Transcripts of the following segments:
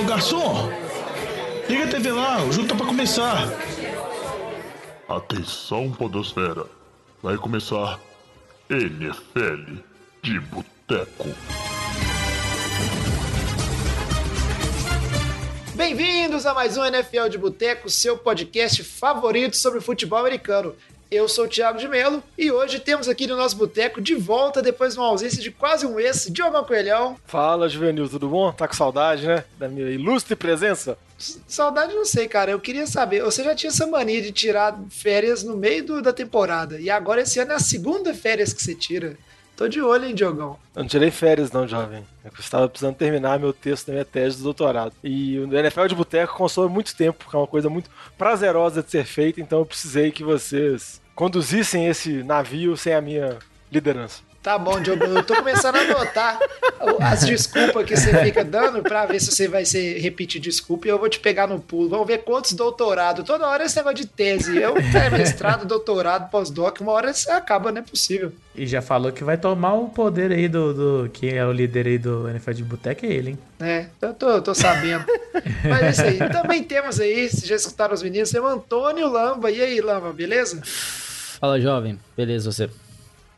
Ô garçom, liga a TV lá, o jogo tá pra começar. Atenção, Podosfera. Vai começar NFL de Boteco. Bem-vindos a mais um NFL de Boteco, seu podcast favorito sobre futebol americano. Eu sou o Thiago de Melo e hoje temos aqui no nosso boteco de volta depois de uma ausência de quase um mês, Diogo Coelhão. Fala, Juvenil, tudo bom? Tá com saudade, né? Da minha ilustre presença? Saudade não sei, cara. Eu queria saber, você já tinha essa mania de tirar férias no meio do, da temporada e agora esse ano é a segunda férias que você tira. Tô de olho, hein, Diogão? Eu não tirei férias, não, jovem. Eu estava precisando terminar meu texto da minha tese de doutorado. E o NFL de Boteco consome muito tempo, porque é uma coisa muito prazerosa de ser feita, então eu precisei que vocês conduzissem esse navio sem a minha liderança. Tá bom, Diogo. Eu tô começando a anotar as desculpas que você fica dando pra ver se você vai ser repetir desculpa e eu vou te pegar no pulo. Vamos ver quantos doutorados. Toda hora esse negócio de tese. Eu é mestrado, doutorado, pós-doc, uma hora você acaba, não é possível. E já falou que vai tomar o poder aí do, do. Quem é o líder aí do NFL de Boteca é ele, hein? É, eu tô, tô sabendo. Mas é isso aí. Também temos aí, se já escutaram os meninos, tem o Antônio Lamba. E aí, Lamba, beleza? Fala, jovem. Beleza, você?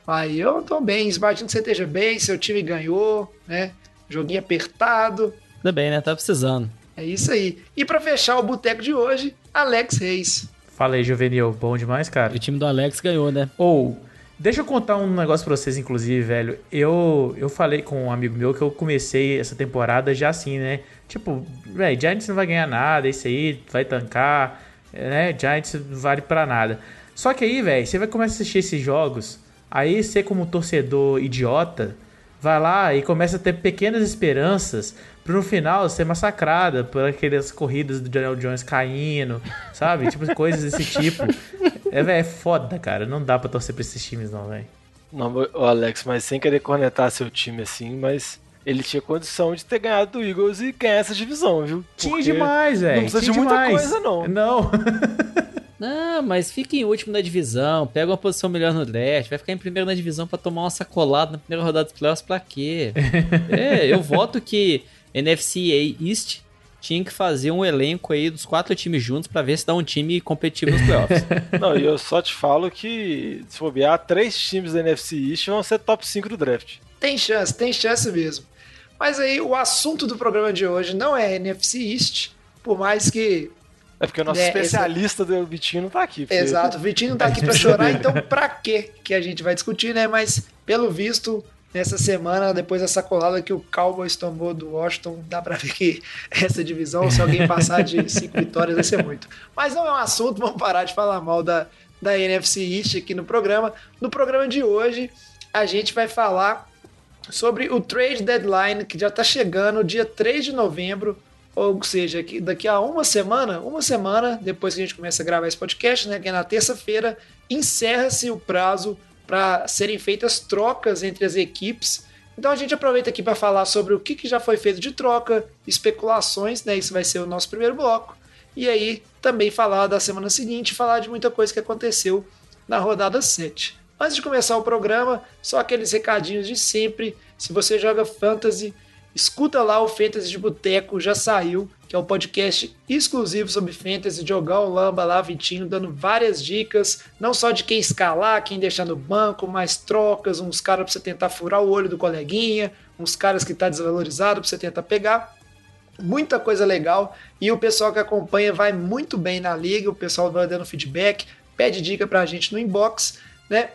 Aí eu tô bem, imagino que você esteja bem, seu time ganhou, né? Joguinho apertado. Tudo bem, né? Tá precisando. É isso aí. E para fechar o boteco de hoje, Alex Reis. Fala aí, Juvenil. Bom demais, cara. O time do Alex ganhou, né? Ou, deixa eu contar um negócio pra vocês, inclusive, velho. Eu, eu falei com um amigo meu que eu comecei essa temporada já assim, né? Tipo, velho, Giants não vai ganhar nada, isso aí vai tancar, né? Giants não vale pra nada. Só que aí, velho, você vai começar a assistir esses jogos, aí você como torcedor idiota, vai lá e começa a ter pequenas esperanças para no final ser massacrada por aquelas corridas do Daniel Jones caindo, sabe? Tipo, coisas desse tipo. É, velho, é foda, cara. Não dá pra torcer pra esses times, não, velho. Não, Alex, mas sem querer cornetar seu time assim, mas ele tinha condição de ter ganhado do Eagles e ganhar essa divisão, viu? Tinha demais, velho. Não precisa Tinha de muita demais. coisa, não. Não. Não, mas fica em último na divisão, pega uma posição melhor no draft, vai ficar em primeiro na divisão pra tomar uma sacolada na primeira rodada dos playoffs pra quê? é, eu voto que NFC East tinha que fazer um elenco aí dos quatro times juntos pra ver se dá um time competitivo nos playoffs. Não, e eu só te falo que, se bobear, três times da NFC East vão ser top 5 do draft. Tem chance, tem chance mesmo. Mas aí o assunto do programa de hoje não é NFC East, por mais que É porque o nosso É, especialista do Vitinho não tá aqui. porque- Exato, o Vitinho não tá aqui pra chorar, então pra quê que a gente vai discutir, né? Mas, pelo visto, nessa semana, depois dessa colada que o Cowboys tomou do Washington, dá pra ver que essa divisão, se alguém passar de cinco vitórias, vai ser muito. Mas não é um assunto, vamos parar de falar mal da, da NFC East aqui no programa. No programa de hoje, a gente vai falar sobre o trade deadline que já tá chegando, dia 3 de novembro, ou seja, que daqui a uma semana, uma semana depois que a gente começa a gravar esse podcast, né, que é na terça-feira, encerra-se o prazo para serem feitas trocas entre as equipes. Então a gente aproveita aqui para falar sobre o que, que já foi feito de troca, especulações, né? Isso vai ser o nosso primeiro bloco. E aí também falar da semana seguinte, falar de muita coisa que aconteceu na rodada 7. Antes de começar o programa, só aqueles recadinhos de sempre. Se você joga fantasy, escuta lá o Fantasy de Boteco, já saiu, que é um podcast exclusivo sobre fantasy, jogar o Lamba lá, Vitinho, dando várias dicas, não só de quem escalar, quem deixar no banco, mas trocas, uns caras pra você tentar furar o olho do coleguinha, uns caras que tá desvalorizado pra você tentar pegar. Muita coisa legal e o pessoal que acompanha vai muito bem na liga, o pessoal vai dando feedback, pede dica pra gente no inbox, né?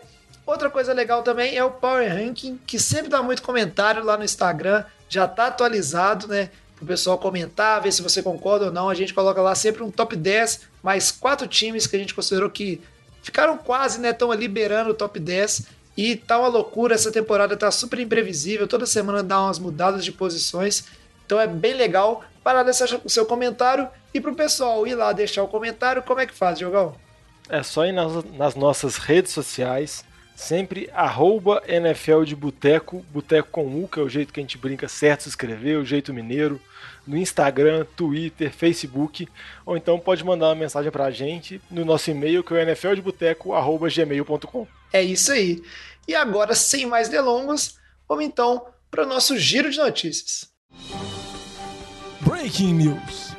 Outra coisa legal também é o Power Ranking, que sempre dá muito comentário lá no Instagram, já tá atualizado, né? Pro pessoal comentar, ver se você concorda ou não. A gente coloca lá sempre um top 10, mais quatro times que a gente considerou que ficaram quase, né? Estão liberando o top 10. E tá uma loucura, essa temporada tá super imprevisível, toda semana dá umas mudadas de posições. Então é bem legal. Para deixar o seu comentário e pro pessoal ir lá deixar o comentário, como é que faz, Jogão? É só ir nas, nas nossas redes sociais, sempre arroba NFL de Boteco, Boteco com U, que é o jeito que a gente brinca certo se escrever, o jeito mineiro, no Instagram, Twitter, Facebook, ou então pode mandar uma mensagem pra gente no nosso e-mail, que é o nfldeboteco.gmail.com. É isso aí. E agora, sem mais delongas, vamos então para o nosso giro de notícias. Break Breaking News.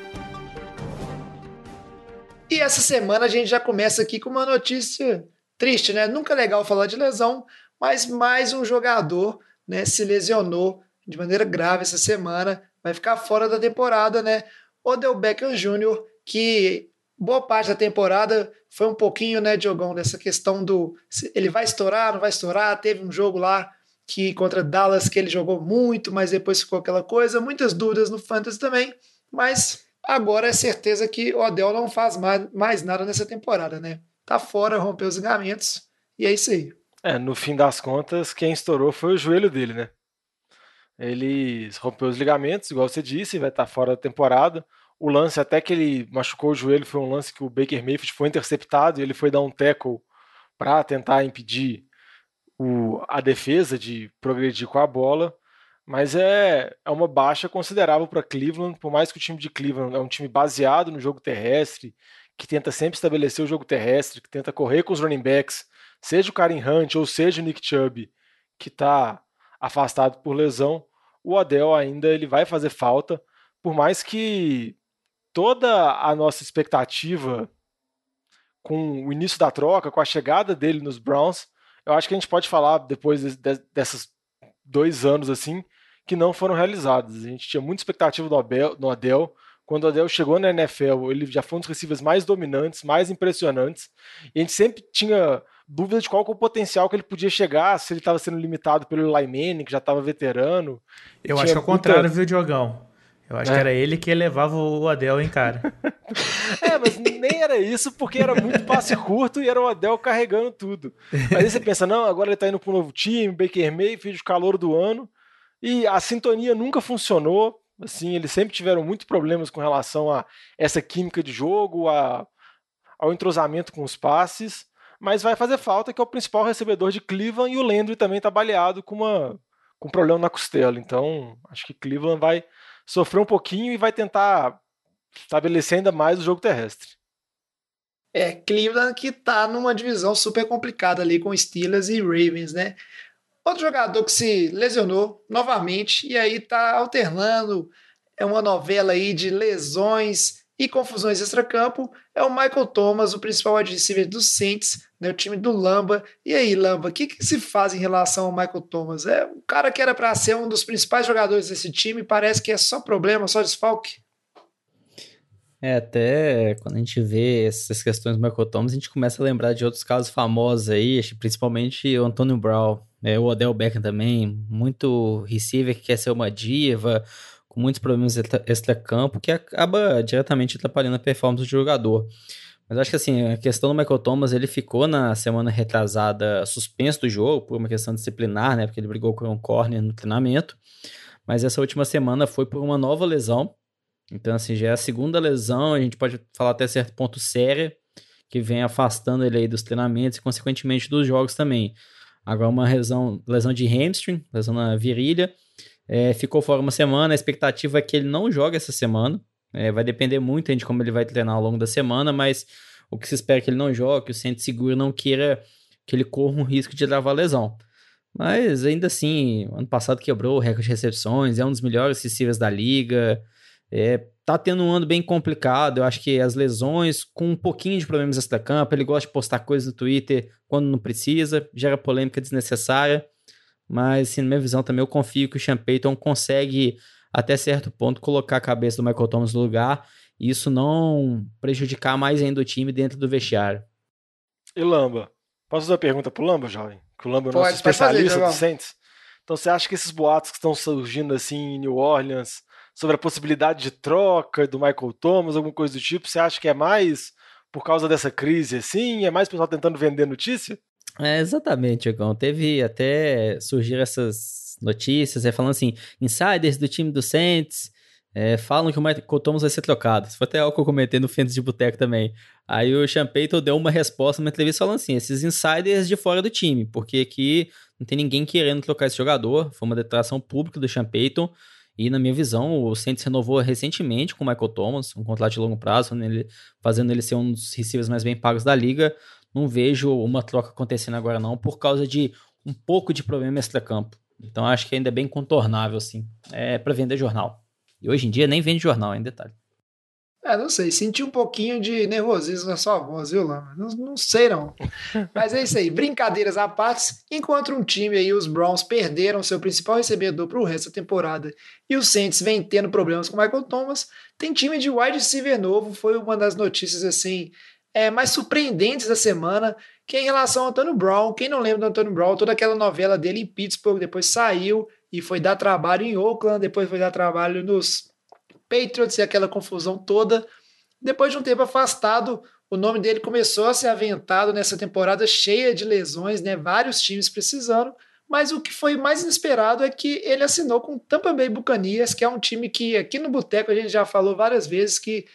E essa semana a gente já começa aqui com uma notícia triste, né? Nunca é legal falar de lesão, mas mais um jogador né, se lesionou de maneira grave essa semana, vai ficar fora da temporada, né? Odell Beckham Jr., que boa parte da temporada foi um pouquinho, né, Diogão, dessa questão do ele vai estourar, não vai estourar. Teve um jogo lá que contra Dallas que ele jogou muito, mas depois ficou aquela coisa, muitas dúvidas no Fantasy também, mas agora é certeza que o Odell não faz mais, mais nada nessa temporada, né? Tá fora, rompeu os ligamentos e é isso aí. É, no fim das contas, quem estourou foi o joelho dele, né? Ele rompeu os ligamentos, igual você disse, vai estar fora da temporada. O lance, até que ele machucou o joelho, foi um lance que o Baker Mayfield foi interceptado e ele foi dar um tackle para tentar impedir o, a defesa de progredir com a bola, mas é, é uma baixa considerável para Cleveland, por mais que o time de Cleveland é um time baseado no jogo terrestre, que tenta sempre estabelecer o jogo terrestre, que tenta correr com os running backs, seja o Karen Hunt ou seja o Nick Chubb, que está afastado por lesão, o Odell ainda ele vai fazer falta, por mais que toda a nossa expectativa com o início da troca, com a chegada dele nos Browns, eu acho que a gente pode falar depois de, de, desses dois anos assim que não foram realizados. A gente tinha muita expectativa no Adel. Quando o Adel chegou na NFL, ele já foi um dos receivers mais dominantes, mais impressionantes. E a gente sempre tinha dúvida de qual é o potencial que ele podia chegar, se ele estava sendo limitado pelo Manning, que já estava veterano. Eu acho que é o contrário, viu, Diogão? Eu acho é. que era ele que levava o Adel em cara. é, mas nem era isso, porque era muito passe curto e era o Adel carregando tudo. Aí você pensa, não, agora ele tá indo para um novo time, Baker Mayfield, calor do ano, e a sintonia nunca funcionou. Assim, eles sempre tiveram muitos problemas com relação a essa química de jogo, a, ao entrosamento com os passes, mas vai fazer falta que é o principal recebedor de Cleveland e o Landry também tá baleado com uma com um problema na costela. Então, acho que Cleveland vai sofrer um pouquinho e vai tentar estabelecer ainda mais o jogo terrestre. É, Cleveland que tá numa divisão super complicada ali com Steelers e Ravens, né? Outro jogador que se lesionou novamente e aí tá alternando é uma novela aí de lesões e confusões extracampo é o Michael Thomas, o principal receiver do Saints, né, o time do Lamba. E aí, Lamba, o que, que, se faz em relação ao Michael Thomas? É um cara que era para ser um dos principais jogadores desse time, parece que é só problema, só desfalque. É, até quando a gente vê essas questões do Michael Thomas, a gente começa a lembrar de outros casos famosos aí, principalmente o Antônio Brown, né, o Odell Beckham também, muito receiver que quer ser uma diva, com muitos problemas extra-campo, que acaba diretamente atrapalhando a performance do jogador. Mas acho que assim, a questão do Michael Thomas, ele ficou na semana retrasada suspenso do jogo, por uma questão disciplinar, né? Porque ele brigou com um corner no treinamento. Mas essa última semana foi por uma nova lesão. Então, assim, já é a segunda lesão, a gente pode falar até certo ponto séria, que vem afastando ele aí dos treinamentos e, consequentemente, dos jogos também. Agora, uma lesão, lesão de hamstring, lesão na virilha, é, ficou fora uma semana, a expectativa é que ele não jogue essa semana. É, vai depender muito de como ele vai treinar ao longo da semana, mas o que se espera é que ele não jogue, que o centro seguro não queira que ele corra um risco de levar lesão. Mas ainda assim, ano passado quebrou o recorde de recepções, é um dos melhores receivers da liga. É, tá tendo um ano bem complicado. Eu acho que as lesões, com um pouquinho de problemas extra-campo, ele gosta de postar coisas no Twitter quando não precisa, gera polêmica desnecessária. Mas, assim, na minha visão também, eu confio que o Sean Payton consegue, até certo ponto, colocar a cabeça do Michael Thomas no lugar e isso não prejudicar mais ainda o time dentro do vestiário. E Lamba? Posso fazer uma pergunta pro Lamba, jovem? Que o Lamba é o nosso especialista do Saints. Então, você acha que esses boatos que estão surgindo assim em New Orleans sobre a possibilidade de troca do Michael Thomas, alguma coisa do tipo, você acha que é mais por causa dessa crise assim? É mais pessoal tentando vender notícia? É, exatamente, Diogão. Teve até surgir essas notícias, é, falando assim, insiders do time do Saints é, falam que o Michael Thomas vai ser trocado. Isso foi até algo que eu comentei no Fênix de Boteco também. Aí o Payton deu uma resposta numa entrevista falando assim, esses insiders de fora do time, porque aqui não tem ninguém querendo trocar esse jogador, foi uma declaração pública do Payton, e na minha visão, o Saints renovou recentemente com o Michael Thomas, um contrato de longo prazo, fazendo ele ser um dos receivers mais bem pagos da liga, não vejo uma troca acontecendo agora não, por causa de um pouco de problema extra-campo. Então acho que ainda é bem contornável, assim. É para vender jornal. E hoje em dia nem vende jornal, em detalhe. É, não sei, senti um pouquinho de nervosismo na sua voz, viu, Lama? Não, não sei não. Mas é isso aí, brincadeiras à parte, enquanto um time aí, os Browns, perderam seu principal recebedor para o resto da temporada e os Saints vem tendo problemas com o Michael Thomas, tem time de wide receiver novo, foi uma das notícias assim é, mais surpreendentes da semana, que é em relação ao Antônio Brown. Quem não lembra do Antônio Brown, toda aquela novela dele em Pittsburgh, depois saiu e foi dar trabalho em Oakland, depois foi dar trabalho nos Patriots e aquela confusão toda. Depois de um tempo afastado, o nome dele começou a ser aventado nessa temporada cheia de lesões, né? Vários times precisando. Mas o que foi mais inesperado é que ele assinou com Tampa Bay Buccaneers, que é um time que aqui no Boteco a gente já falou várias vezes que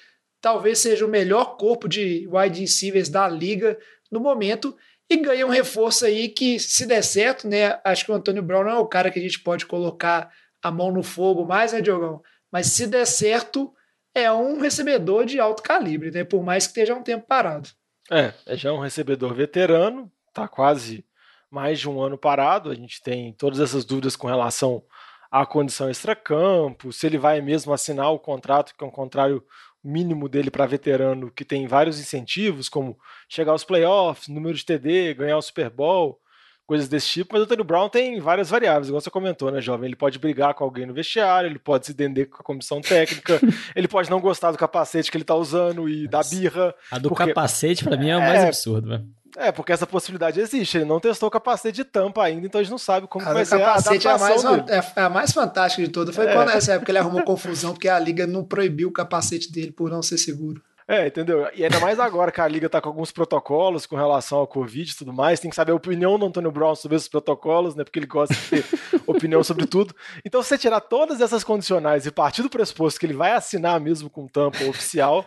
talvez seja o melhor corpo de wide receivers da liga no momento e ganha um reforço aí que se der certo, né? Acho que o Antônio Brown não é o cara que a gente pode colocar a mão no fogo mais, né, Diogão? Mas se der certo, é um recebedor de alto calibre, né? Por mais que esteja um tempo parado. É, é já um recebedor veterano, tá quase mais de um ano parado. A gente tem todas essas dúvidas com relação à condição extracampo, se ele vai mesmo assinar o contrato, que é um contrário mínimo dele para veterano, que tem vários incentivos, como chegar aos playoffs, número de TD, ganhar o Super Bowl, coisas desse tipo, mas o Antônio Brown tem várias variáveis, igual você comentou, né, jovem? Ele pode brigar com alguém no vestiário, ele pode se dender com a comissão técnica, ele pode não gostar do capacete que ele tá usando e da birra. A do porque... capacete, para mim, é o mais é... absurdo, velho. É, porque essa possibilidade existe. Ele não testou o capacete de tampa ainda, então a gente não sabe como a vai ser a capacete é a mais, é a mais fantástica de todas. Foi é. quando nessa época ele arrumou confusão, porque a liga não proibiu o capacete dele por não ser seguro. É, entendeu? E ainda mais agora que a liga tá com alguns protocolos com relação ao Covid e tudo mais, tem que saber a opinião do Antônio Brown sobre esses protocolos, né? Porque ele gosta de ter opinião sobre tudo. Então, se você tirar todas essas condicionais e partir do pressuposto que ele vai assinar mesmo com tampa oficial,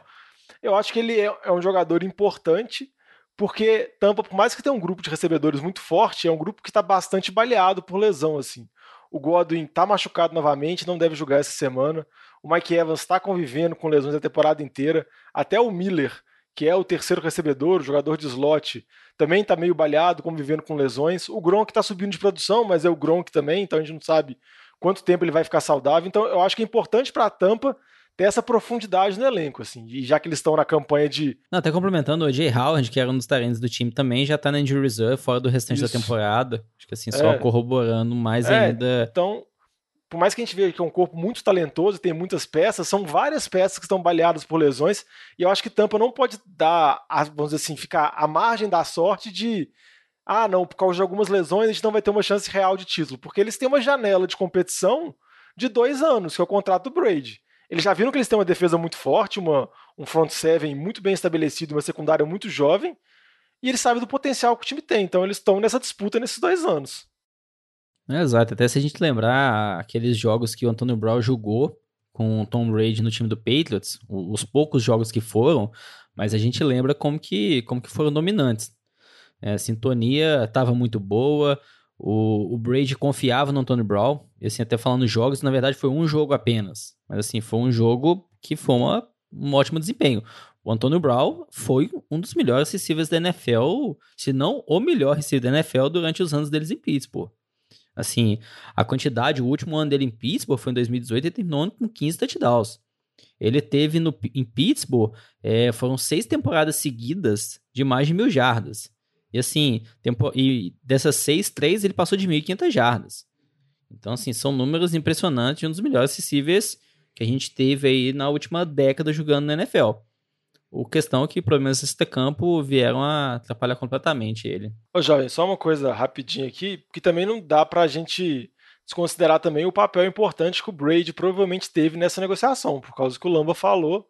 eu acho que ele é, é um jogador importante, porque Tampa, por mais que tenha um grupo de recebedores muito forte, é um grupo que está bastante baleado por lesão, assim. O Godwin está machucado novamente, não deve jogar essa semana. O Mike Evans está convivendo com lesões a temporada inteira. Até o Miller, que é o terceiro recebedor, o jogador de slot, também está meio balhado, convivendo com lesões. O Gronk está subindo de produção, mas é o Gronk também, então a gente não sabe quanto tempo ele vai ficar saudável. Então eu acho que é importante para a Tampa ter essa profundidade no elenco, assim. E já que eles estão na campanha de. Não, até complementando, o Jay Howard, que era um dos talentos do time também, já tá na injury reserve, fora do restante Isso. da temporada. Acho que assim, só é. corroborando mais é, ainda. Então, por mais que a gente veja que é um corpo muito talentoso, tem muitas peças, são várias peças que estão baleadas por lesões, e eu acho que Tampa não pode dar, vamos dizer assim, ficar à margem da sorte de ah, não, por causa de algumas lesões a gente não vai ter uma chance real de título, porque eles têm uma janela de competição de dois anos, que é o contrato do Brady. Eles já viram que eles têm uma defesa muito forte, uma, um front seven muito bem estabelecido, uma secundária muito jovem, e eles sabem do potencial que o time tem, então eles estão nessa disputa nesses dois anos. Exato, até se a gente lembrar aqueles jogos que o Antônio Brown jogou com o Tom Brady no time do Patriots, os poucos jogos que foram, mas a gente lembra como que, como que foram dominantes. É, a sintonia estava muito boa, o, o, Brady confiava no Antônio Brown, e assim, até falando jogos, na verdade foi um jogo apenas, mas assim, foi um jogo que foi uma, um ótimo desempenho. O Antônio Brown foi um dos melhores receivers da NFL, se não o melhor receiver da NFL durante os anos deles em Pittsburgh. Assim, a quantidade, o último ano dele em Pittsburgh foi em 2018, ele terminou com 15 touchdowns. Ele teve no, em Pittsburgh, é, foram seis temporadas seguidas de mais de mil jardas. E assim, tempo, e dessas seis, três ele passou de 1.500 jardas. Então, assim, são números impressionantes, um dos melhores acessíveis que a gente teve aí na última década jogando na NFL. O questão é que problemas desse campo vieram a atrapalhar completamente ele. Ô, Jovem, só uma coisa rapidinha aqui, que também não dá pra gente desconsiderar também o papel importante que o Brady provavelmente teve nessa negociação, por causa que o Lamba falou,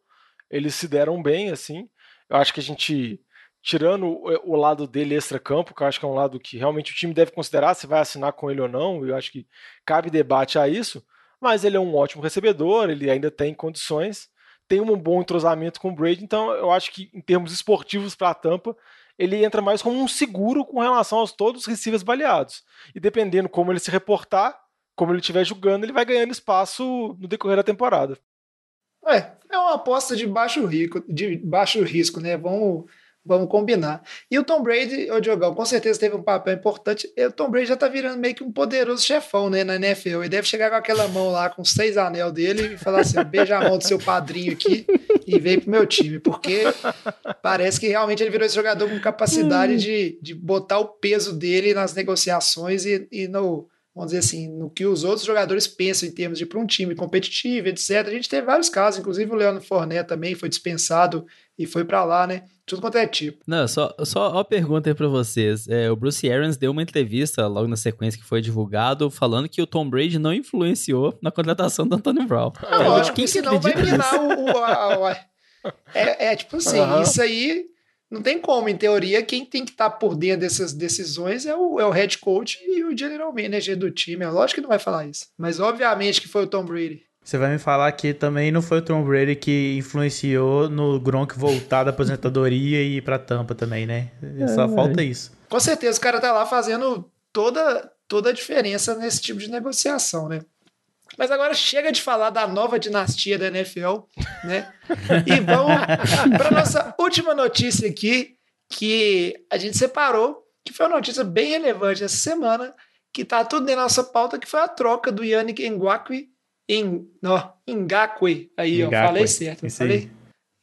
eles se deram bem, assim. Eu acho que a gente, tirando o lado dele extra-campo, que eu acho que é um lado que realmente o time deve considerar se vai assinar com ele ou não, eu acho que cabe debate a isso, mas ele é um ótimo recebedor, ele ainda tem condições tem um bom entrosamento com o Brady, então eu acho que em termos esportivos para a Tampa, ele entra mais como um seguro com relação aos todos os receivers baleados. E dependendo como ele se reportar, como ele estiver jogando, ele vai ganhando espaço no decorrer da temporada. É, é uma aposta de baixo, rico, de baixo risco, né? Vamos, Vamos combinar. E o Tom Brady, o Diogão, com certeza teve um papel importante. E o Tom Brady já tá virando meio que um poderoso chefão, né, na NFL. Ele deve chegar com aquela mão lá, com seis anel dele, e falar assim: beija a mão do seu padrinho aqui e vem pro meu time. Porque parece que realmente ele virou esse jogador com capacidade de, de botar o peso dele nas negociações e, e no vamos dizer assim, no que os outros jogadores pensam em termos de para um time competitivo, etc. A gente teve vários casos, inclusive o Leandro Fournette também foi dispensado e foi para lá, né? Tudo quanto é tipo. Não, só, só uma pergunta aí pra vocês. É, o Bruce Arians deu uma entrevista logo na sequência que foi divulgado, falando que o Tom Brady não influenciou na contratação do Antônio Brown. Não, Eu acho que senão vai minar o. o, a, a, é, é, tipo assim, Aham. isso aí não tem como. Em teoria, quem tem que estar por dentro dessas decisões é o, é o head coach e o general manager do time. É lógico que não vai falar isso. Mas obviamente que foi o Tom Brady. Você vai me falar que também não foi o Tom Brady que influenciou no Gronk voltar da aposentadoria e ir pra Tampa também, né? Só falta isso. Com certeza o cara tá lá fazendo toda, toda a diferença nesse tipo de negociação, né? Mas agora chega de falar da nova dinastia da NFL, né? E vamos para nossa última notícia aqui, que a gente separou, que foi uma notícia bem relevante essa semana, que tá tudo na nossa pauta, que foi a troca do Yannick Ngakwe em, ó, Ngakwe. Aí, ó, Ngakwe, falei certo, aí. falei?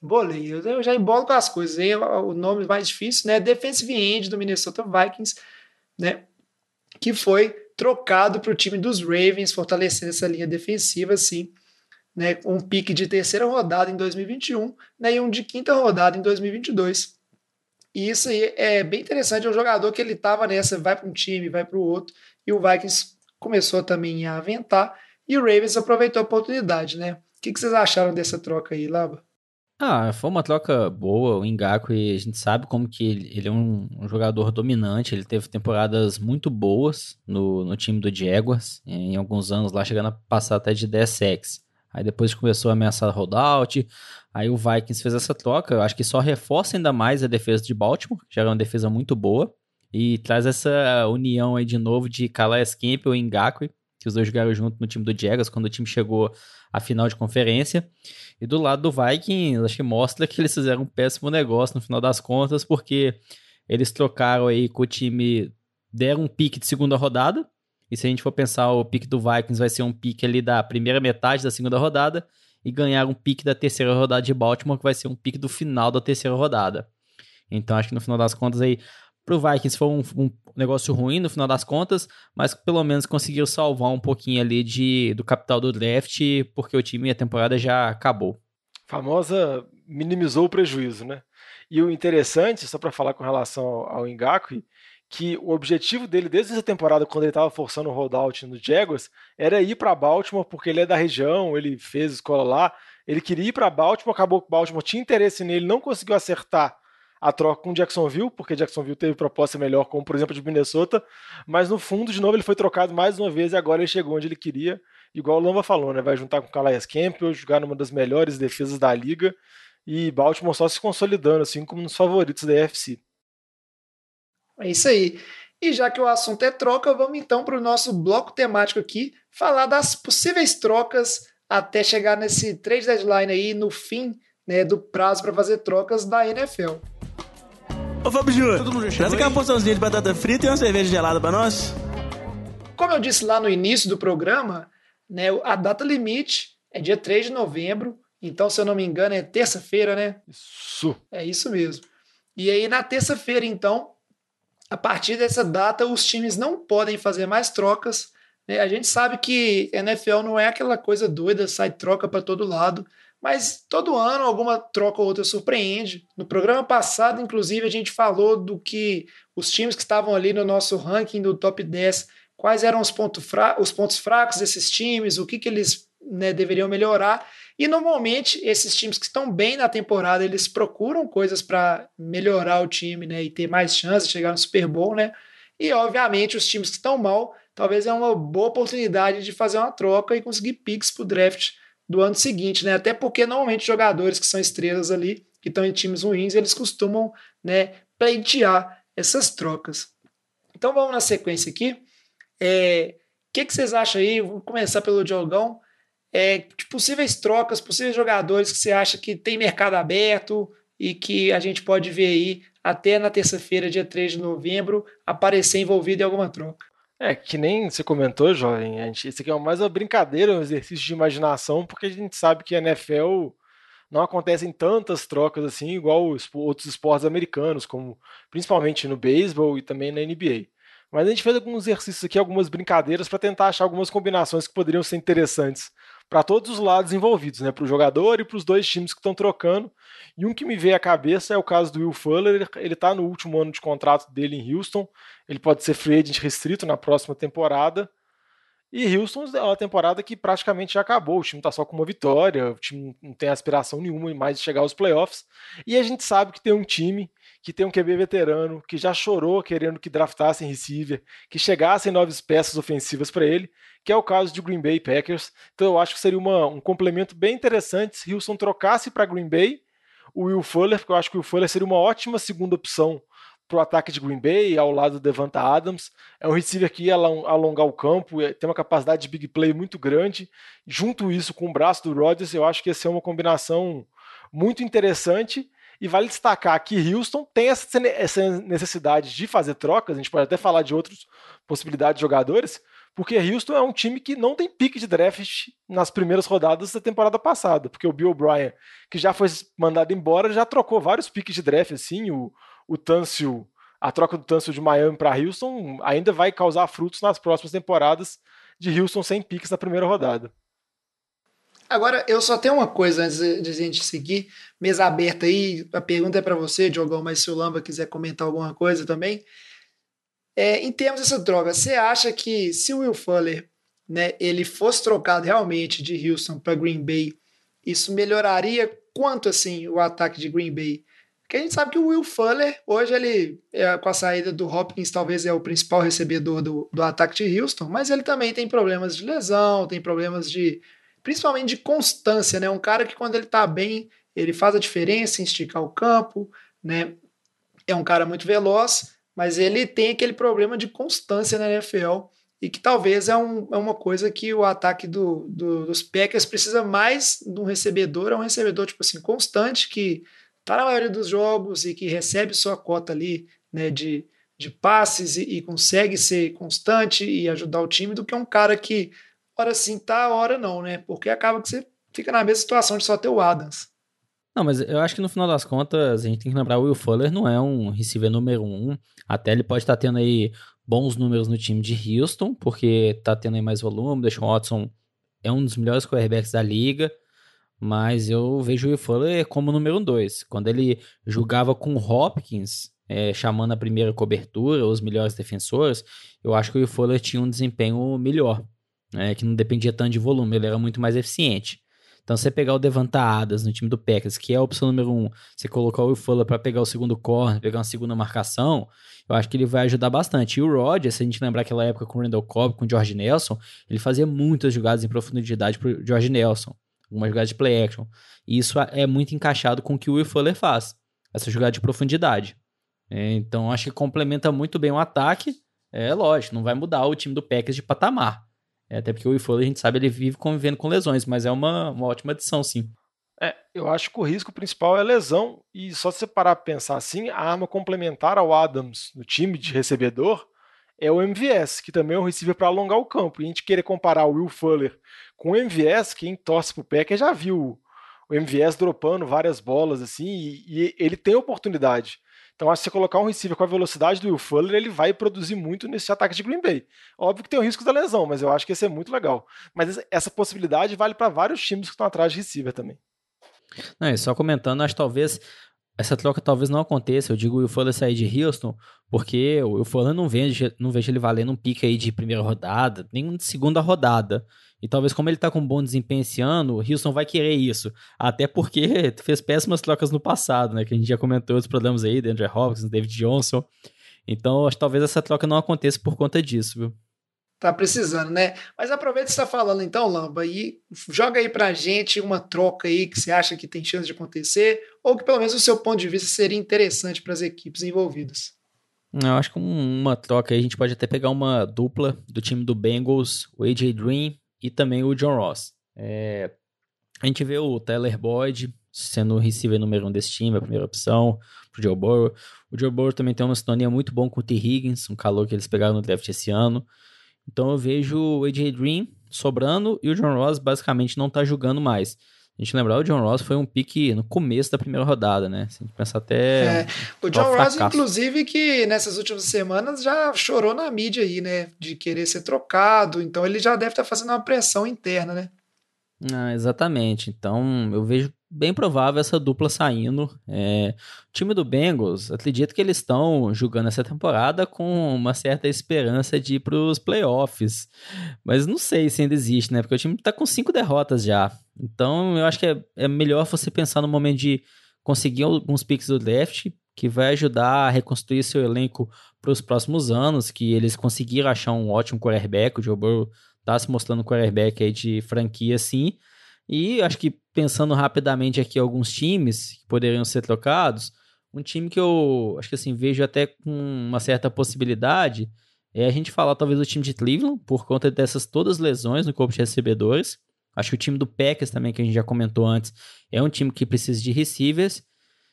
Bolei, eu eu já embolo com as coisas, hein? O nome mais difícil, né? Defensive End do Minnesota Vikings, né? Que foi trocado para o time dos Ravens, fortalecendo essa linha defensiva, assim, né? Um pique de terceira rodada em 2021, né? E um de quinta rodada em 2022. E isso aí é bem interessante. É um jogador que ele estava nessa, vai para um time, vai para o outro, e o Vikings começou também a aventar, e o Ravens aproveitou a oportunidade, né? O que, que vocês acharam dessa troca aí, Laba? Ah, foi uma troca boa. O Ngaku, a gente sabe como que ele, é um, jogador dominante. Ele teve temporadas muito boas no, no time do Jaguars, em alguns anos lá, chegando a passar até de 10 sacks. Aí depois começou a ameaçar holdout. Aí o Vikings fez essa troca. Eu acho que só reforça ainda mais a defesa de Baltimore, que já era uma defesa muito boa. E traz essa união aí de novo de Calais Campbell e Ngaku, que os dois jogaram junto no time do Jaguars, quando o time chegou à final de conferência. E do lado do Vikings, acho que mostra que eles fizeram um péssimo negócio no final das contas, porque eles trocaram aí com o time, deram um pique de segunda rodada. E se a gente for pensar, o pique do Vikings vai ser um pique ali da primeira metade da segunda rodada. E ganhar um pique da terceira rodada de Baltimore, que vai ser um pique do final da terceira rodada. Então acho que no final das contas aí, pro Vikings foi um, um negócio ruim no final das contas, mas pelo menos conseguiu salvar um pouquinho ali de, do capital do draft, porque o time a temporada já acabou. famosa minimizou o prejuízo, né? E o interessante, só para falar com relação ao, Ngakwe, que o objetivo dele desde essa temporada, quando ele estava forçando o holdout no Jaguars, era ir para Baltimore, porque ele é da região, ele fez escola lá, ele queria ir para Baltimore, acabou que Baltimore tinha interesse nele, não conseguiu acertar a troca com Jacksonville, porque Jacksonville teve proposta melhor, como por exemplo de Minnesota, mas no fundo, de novo, ele foi trocado mais uma vez e agora ele chegou onde ele queria, igual o Lamba falou, né? Vai juntar com o Calais Campbell, jogar numa das melhores defesas da liga e Baltimore só se consolidando, assim como nos favoritos da AFC. É isso aí. E já que o assunto é troca, vamos então para o nosso bloco temático aqui, falar das possíveis trocas até chegar nesse trade deadline aí no fim né, do prazo para fazer trocas da NFL. Ô Fábio Júnior, traz aqui uma porçãozinha de batata frita e uma cerveja gelada pra nós. Como eu disse lá no início do programa, né, a data limite é dia 3 de novembro, então, se eu não me engano, é terça-feira, né? Isso. É isso mesmo. E aí, na terça-feira, então, a partir dessa data, os times não podem fazer mais trocas. né? A gente sabe que NFL não é aquela coisa doida, sai troca para todo lado, mas todo ano alguma troca ou outra surpreende. No programa passado, inclusive, a gente falou do que os times que estavam ali no nosso ranking do top 10, quais eram os, ponto fra os pontos fracos desses times, o que, que eles né, deveriam melhorar. E normalmente esses times que estão bem na temporada, eles procuram coisas para melhorar o time, né, e ter mais chances de chegar no Super Bowl, né? E obviamente os times que estão mal, talvez é uma boa oportunidade de fazer uma troca e conseguir picks para o draft do ano seguinte, né? Até porque normalmente jogadores que são estrelas ali, que estão em times ruins, eles costumam, né, pleitear essas trocas. Então vamos na sequência aqui. É, o que, que vocês acham aí? Vamos começar pelo Diogão é, de possíveis trocas, possíveis jogadores que você acha que tem mercado aberto e que a gente pode ver aí até na terça-feira, dia 3 de novembro, aparecer envolvido em alguma troca. É, que nem você comentou, jovem, a gente, isso aqui é mais uma brincadeira, um exercício de imaginação, porque a gente sabe que a NFL não acontecem tantas trocas assim, igual os outros esportes americanos, como principalmente no beisebol e também na NBA. Mas a gente fez alguns exercícios aqui, algumas brincadeiras para tentar achar algumas combinações que poderiam ser interessantes para todos os lados envolvidos, né? Para o jogador e para os dois times que estão trocando. E um que me veio à cabeça é o caso do Will Fuller. Ele está no último ano de contrato dele em Houston. Ele pode ser free agent restrito na próxima temporada. E Houston é uma temporada que praticamente já acabou. O time está só com uma vitória, o time não tem aspiração nenhuma mais de chegar aos playoffs. E a gente sabe que tem um time que tem um QB veterano, que já chorou querendo que draftassem receiver, que chegassem novas peças ofensivas para ele, que é o caso de Green Bay Packers. Então eu acho que seria uma, um complemento bem interessante se Houston trocasse para Green Bay o Will Fuller, porque eu acho que o Will Fuller seria uma ótima segunda opção para o ataque de Green Bay, ao lado do Devonta Adams. É um receiver que ia alongar o campo, tem uma capacidade de big play muito grande. Junto isso com o braço do Rodgers, eu acho que ia ser uma combinação muito interessante. E vale destacar que Houston tem essa necessidade de fazer trocas, a gente pode até falar de outras possibilidades de jogadores, porque Houston é um time que não tem pique de draft nas primeiras rodadas da temporada passada, porque o Bill O'Brien, que já foi mandado embora, já trocou vários piques de draft, assim, o, o Tâncio, a troca do Tâncio de Miami para Houston ainda vai causar frutos nas próximas temporadas de Houston sem piques na primeira rodada. Agora, eu só tenho uma coisa antes de a gente seguir. Mesa aberta aí, a pergunta é para você, Diogão, mas se o Lamba quiser comentar alguma coisa também. É, em termos dessa troca, você acha que se o Will Fuller né, ele fosse trocado realmente de Houston para Green Bay, isso melhoraria quanto assim o ataque de Green Bay? Porque a gente sabe que o Will Fuller, hoje ele, é, com a saída do Hopkins, talvez é o principal recebedor do, do ataque de Houston, mas ele também tem problemas de lesão, tem problemas de. Principalmente de constância, né? Um cara que quando ele tá bem, ele faz a diferença em esticar o campo, né? É um cara muito veloz, mas ele tem aquele problema de constância na NFL e que talvez é, um, é uma coisa que o ataque do, do, dos Packers precisa mais de um recebedor, é um recebedor tipo assim constante que está na maioria dos jogos e que recebe sua cota ali né, de, de passes e, e, consegue ser constante e ajudar o time do que um cara que hora sim tá, hora não, né? Porque acaba que você fica na mesma situação de só ter o Adams. Não, mas eu acho que no final das contas a gente tem que lembrar o Will Fuller não é um receiver número um. Até ele pode estar tá tendo aí bons números no time de Houston, porque tá tendo aí mais volume. Deshaun Watson é um dos melhores quarterbacks da liga. Mas eu vejo o Will Fuller como número dois. Quando ele jogava com Hopkins, é, chamando a primeira cobertura, os melhores defensores, eu acho que o Will Fuller tinha um desempenho melhor. Né, que não dependia tanto de volume, ele era muito mais eficiente. Então, você pegar o Devantadas no time do Packers, que é a opção número um, você colocar o Will Fuller para pegar o segundo corner, pegar uma segunda marcação, eu acho que ele vai ajudar bastante. E o Rodgers, se a gente lembrar aquela época com o Randall Cobb, com o George Nelson, ele fazia muitas jogadas em profundidade pro George Nelson, uma jogada de play action. E isso é muito encaixado com o que o Will Fuller faz, essa jogada de profundidade. É, então, acho que complementa muito bem o ataque. É lógico, não vai mudar o time do Packers de patamar. É, até porque o Will Fuller, a gente sabe, ele vive convivendo com lesões, mas é uma, uma ótima adição, sim. É, eu acho que o risco principal é lesão, e só se você parar para pensar assim, a arma complementar ao Adams no time de recebedor é o MVS, que também é um receiver para alongar o campo. E a gente querer comparar o Will Fuller com o MVS, quem torce pro Packer já viu o MVS dropando várias bolas assim, e, e ele tem oportunidade. Então, acho que se você colocar um receiver com a velocidade do Will Fuller, ele vai produzir muito nesse ataque de Green Bay. Óbvio que tem o risco da lesão, mas eu acho que ia ser muito legal. Mas essa possibilidade vale para vários times que estão atrás de receiver também. Não, e só comentando, acho que talvez essa troca talvez não aconteça. Eu digo o Will Fuller sair de Houston, porque o Will Fuller não, vende, não vejo ele valendo um pique aí de primeira rodada, nem de segunda rodada. E talvez como ele tá com um bom desempenho esse ano, o Houston vai querer isso. Até porque fez péssimas trocas no passado, né? Que a gente já comentou os problemas aí, Andrew Hopkins, David Johnson. Então, acho que talvez essa troca não aconteça por conta disso, viu? Tá precisando, né? Mas aproveita que você tá falando então, Lamba, e joga aí pra gente uma troca aí que você acha que tem chance de acontecer, ou que pelo menos o seu ponto de vista seria interessante para as equipes envolvidas. Eu acho que uma troca aí, a gente pode até pegar uma dupla do time do Bengals, o AJ Dream e também o John Ross. É, a gente vê o Tyler Boyd, sendo o receiver número um desse time, a primeira opção pro Joe Burrow. O Joe Burrow também tem uma sintonia muito bom com o T. Higgins, um calor que eles pegaram no draft esse ano. Então eu vejo o AJ Green sobrando e o John Ross basicamente não tá jogando mais. A gente lembrar, o John Ross foi um pique no começo da primeira rodada, né? Se a gente pensar até. É, o John Ross, inclusive, que nessas últimas semanas já chorou na mídia aí, né? De querer ser trocado. Então ele já deve estar tá fazendo uma pressão interna, né? Ah, exatamente. Então eu vejo bem provável essa dupla saindo. É, o time do Bengals, acredito que eles estão jogando essa temporada com uma certa esperança de ir para os playoffs. Mas não sei se ainda existe, né? Porque o time está com cinco derrotas já. Então eu acho que é, é melhor você pensar no momento de conseguir alguns picks do draft que vai ajudar a reconstruir seu elenco para os próximos anos, que eles conseguiram achar um ótimo quarterback, o Joe Burrow tá se mostrando um quarterback aí de franquia sim, e acho que pensando rapidamente aqui alguns times que poderiam ser trocados, um time que eu acho que assim vejo até com uma certa possibilidade é a gente falar talvez do time de Cleveland por conta dessas todas lesões no corpo de recebedores. Acho que o time do Packers também que a gente já comentou antes é um time que precisa de receivers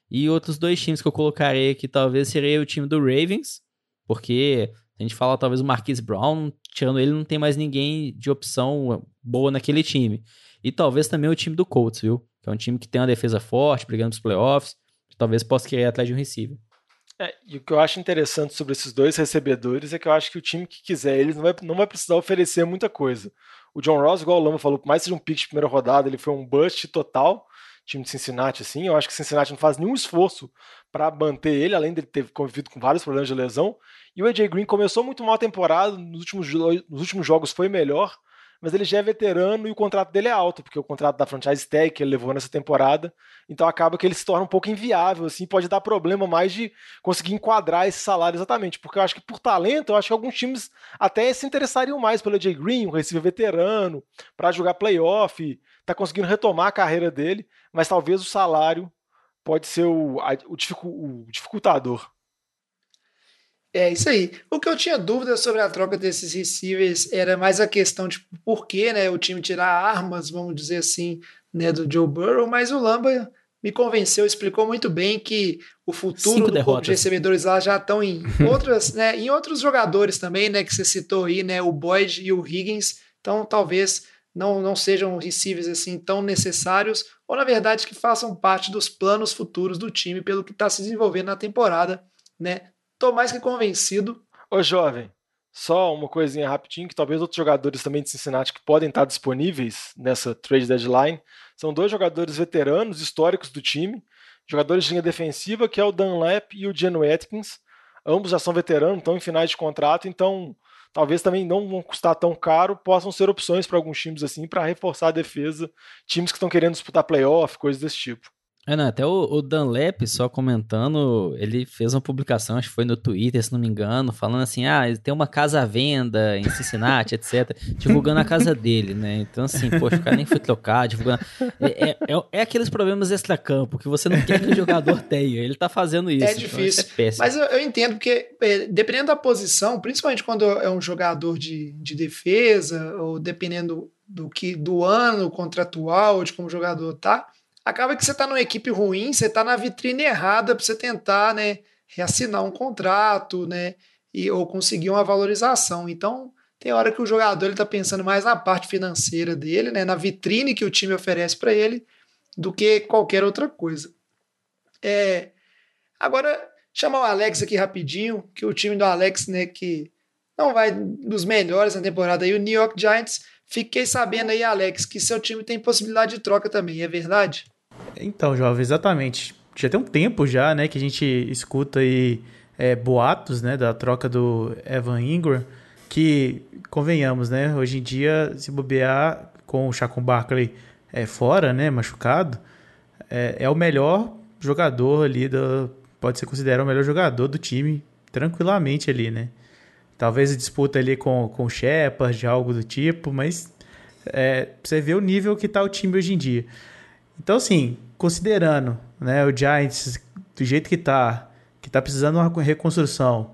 e outros dois times que eu colocarei aqui talvez seria o time do Ravens, porque a gente fala talvez o Marquise Brown, tirando ele não tem mais ninguém de opção boa naquele time. E talvez também o time do Colts, viu? Que é um time que tem uma defesa forte, brigando nos playoffs. Talvez possa querer atrás de um receiver. É, e o que eu acho interessante sobre esses dois recebedores é que eu acho que o time que quiser eles não vai, não vai precisar oferecer muita coisa. O John Ross, igual o Lama falou, por mais que seja um pick de primeira rodada, ele foi um bust total, time de Cincinnati, assim. Eu acho que Cincinnati não faz nenhum esforço para manter ele, além dele ter convivido com vários problemas de lesão. E o AJ Green começou muito mal a temporada, nos últimos, nos últimos jogos foi melhor, mas ele já é veterano e o contrato dele é alto, porque o contrato da franchise tag que ele levou nessa temporada, então acaba que ele se torna um pouco inviável, assim, pode dar problema mais de conseguir enquadrar esse salário exatamente, porque eu acho que por talento, eu acho que alguns times até se interessariam mais pelo Jay Green, um receiver veterano, para jogar playoff, tá conseguindo retomar a carreira dele, mas talvez o salário pode ser o, o dificultador. É isso aí. O que eu tinha dúvida sobre a troca desses receivers era mais a questão de por que né, o time tirar armas, vamos dizer assim, né, do Joe Burrow, mas o Lamba me convenceu, explicou muito bem que o futuro Cinco do corpo de recebedores lá já estão em outras, né, em outros jogadores também, né, que você citou aí, né, o Boyd e o Higgins. Então, talvez não, não sejam receivers assim tão necessários, ou na verdade que façam parte dos planos futuros do time pelo que está se desenvolvendo na temporada, né? Tô mais que convencido. Ô, jovem, só uma coisinha rapidinho, que talvez outros jogadores também de Cincinnati que podem estar disponíveis nessa trade deadline. São dois jogadores veteranos, históricos do time, jogadores de linha defensiva, que é o Dunlap e o Geno Atkins. Ambos já são veteranos, estão em finais de contrato, então talvez também não vão custar tão caro, possam ser opções para alguns times assim, para reforçar a defesa, times que estão querendo disputar playoff, coisas desse tipo. É, não, até o, o Dunlap, só comentando, ele fez uma publicação, acho que foi no Twitter, se não me engano, falando assim, ah, ele tem uma casa à venda em Cincinnati, etc, divulgando a casa dele, né? Então, assim, poxa, o cara nem foi trocar, divulgando... É, é, é, é aqueles problemas extra-campo que você não quer que o jogador tenha, ele tá fazendo isso. É difícil, então, é mas eu, eu, entendo, porque é, dependendo da posição, principalmente quando é um jogador de, de defesa, ou dependendo do, que, do ano contratual, de como o jogador tá acaba que você está numa equipe ruim, você está na vitrine errada para você tentar, né, reassinar um contrato, né, e, ou conseguir uma valorização. Então, tem hora que o jogador está pensando mais na parte financeira dele, né, na vitrine que o time oferece para ele, do que qualquer outra coisa. É, agora, chamar o Alex aqui rapidinho, que o time do Alex, né, que não vai dos melhores na temporada aí, o New York Giants. Fiquei sabendo aí, Alex, que seu time tem possibilidade de troca também, é verdade? Então, jovem, exatamente. Já tem um tempo já, né, que a gente escuta aí é, boatos, né, da troca do Evan Ingram, que, convenhamos, né, hoje em dia, se bobear com o Chacon Barkley é, fora, né, machucado, é, é o melhor jogador ali, do, pode ser considerado o melhor jogador do time, tranquilamente ali, né. Talvez disputa ali com, com Shepard, algo do tipo, mas é, você vê o nível que está o time hoje em dia. Então, assim, considerando né, o Giants do jeito que tá, que tá precisando de uma reconstrução,